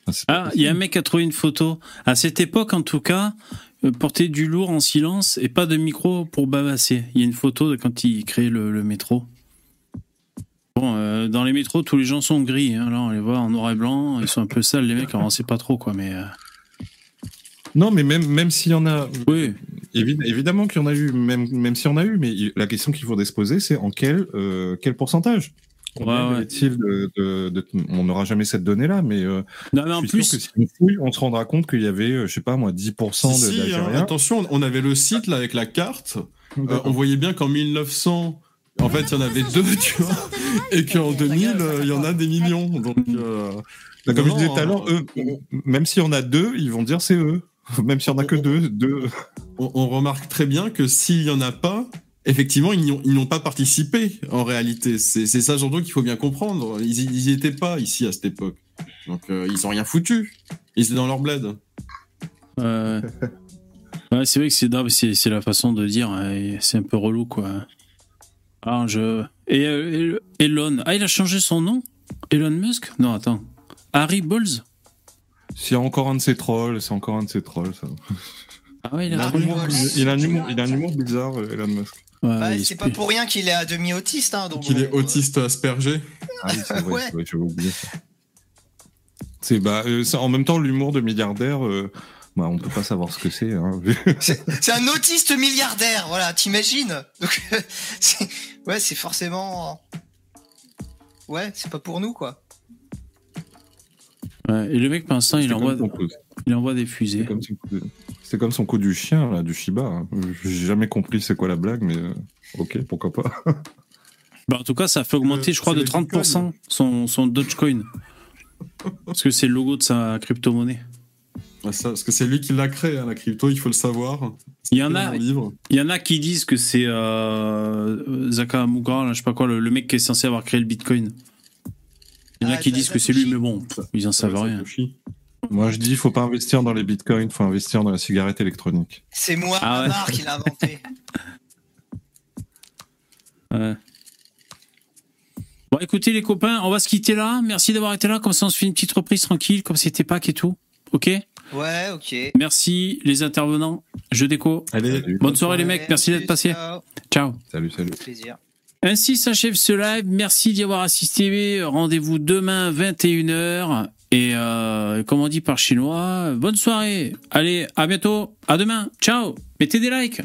Pas Ah, il y a un mec qui a trouvé une photo. À cette époque, en tout cas, euh, porter du lourd en silence et pas de micro pour bavasser. Il y a une photo de quand il crée le, le métro. Bon, euh, dans les métros, tous les gens sont gris. hein. Là, on les voit en noir et blanc. Ils sont un peu sales, les mecs. Alors, on sait pas trop, quoi. Mais euh, Non, mais même, même s'il y en a, oui, évi- évidemment qu'il y en a eu, même, même s'il y en a eu, mais la question qu'il faudrait se poser, c'est en quel, euh, quel pourcentage? Combien Ouais, ouais. est-il de, de- de- on n'aura jamais cette donnée-là, mais, euh, non, mais en je suis plus, sûr que si on fouille, on se rendra compte qu'il y avait, euh, je sais pas moi, 10% Si, de- si, hein, attention, on avait le site là avec la carte. Euh, on voyait bien qu'en 1900, en fait, il y en avait deux, tu vois, et qu'en 2000, euh, il y en a des millions. Donc, euh, comme non, je disais tout à l'heure, euh, eux, même s'il y en a deux, ils vont dire c'est eux. Même s'il y en a que deux, deux. on, on remarque très bien que s'il y en a pas, effectivement, ils n'y ont, ils n'ont pas participé en réalité. C'est c'est ça surtout qu'il faut bien comprendre. Ils, y- ils y étaient pas ici à cette époque. Donc, euh, ils ont rien foutu. Ils étaient dans leur bled. euh, ouais, c'est vrai que c'est non, mais c'est c'est la façon de dire. hein, et C'est un peu relou, quoi. Ah, je. Et euh, Elon. Ah, il a changé son nom? Elon Musk? Non, attends. Harry Balls S'il y a encore un de ces trolls, c'est encore un de ces trolls, ça. Ah ouais, il a un humour. Il a un humour, il a un humour bizarre, euh, Elon Musk. Ouais, Bah, il c'est pas pour rien qu'il est à demi autiste. Hein, donc Qu'il est euh, autiste aspergé. Ah oui, c'est vrai, Ouais. c'est vrai, j'avais oublié ça. C'est bah, euh, c'est- en même temps l'humour de milliardaire, euh, bah, on peut pas savoir ce que c'est. Hein, C'est c'est un autiste milliardaire, voilà, t'imagines? Donc, c'est- ouais, c'est forcément. Ouais, c'est pas pour nous, quoi. Ouais, Et le mec, pour l'instant, il envoie, il envoie des fusées. c'est comme son coup du chien, là, du Shiba. hein. J'ai jamais compris c'est quoi la blague, mais euh, ok, pourquoi pas. Bah, en tout cas, ça a fait augmenter, Euh, je crois, de le 30% son, son Dogecoin. Parce que c'est le logo de sa crypto-monnaie. Ah, ça, parce que c'est lui qui l'a créé, hein, la crypto, il faut le savoir. Il y en a, dans le livre. il y en a qui disent que c'est euh, Zakamugra, là, je sais pas quoi, le, le mec qui est censé avoir créé le Bitcoin. Il y en a Ah, qui disent que c'est lui, mais bon, pff, ils en savent rien. Moi, je dis, faut pas investir dans les bitcoins, faut investir dans la cigarette électronique. C'est moi, Ah ouais. Qui l'a inventé. Ouais. Bon, écoutez, les copains, on va se quitter là. Merci d'avoir été là. Comme ça, on se fait une petite reprise tranquille, comme c'était Pâques et tout. Ok? Ouais, ok. Merci, les intervenants. Je déco. Allez, Salut. Bonne soirée, les mecs. Merci d'être passés. ciao. Ciao. Salut, salut. Plaisir. Ainsi s'achève ce live. Merci d'y avoir assisté. Rendez-vous demain 21h. Et euh, comme on dit par chinois, bonne soirée. Allez, à bientôt. À demain. Ciao. Mettez des likes.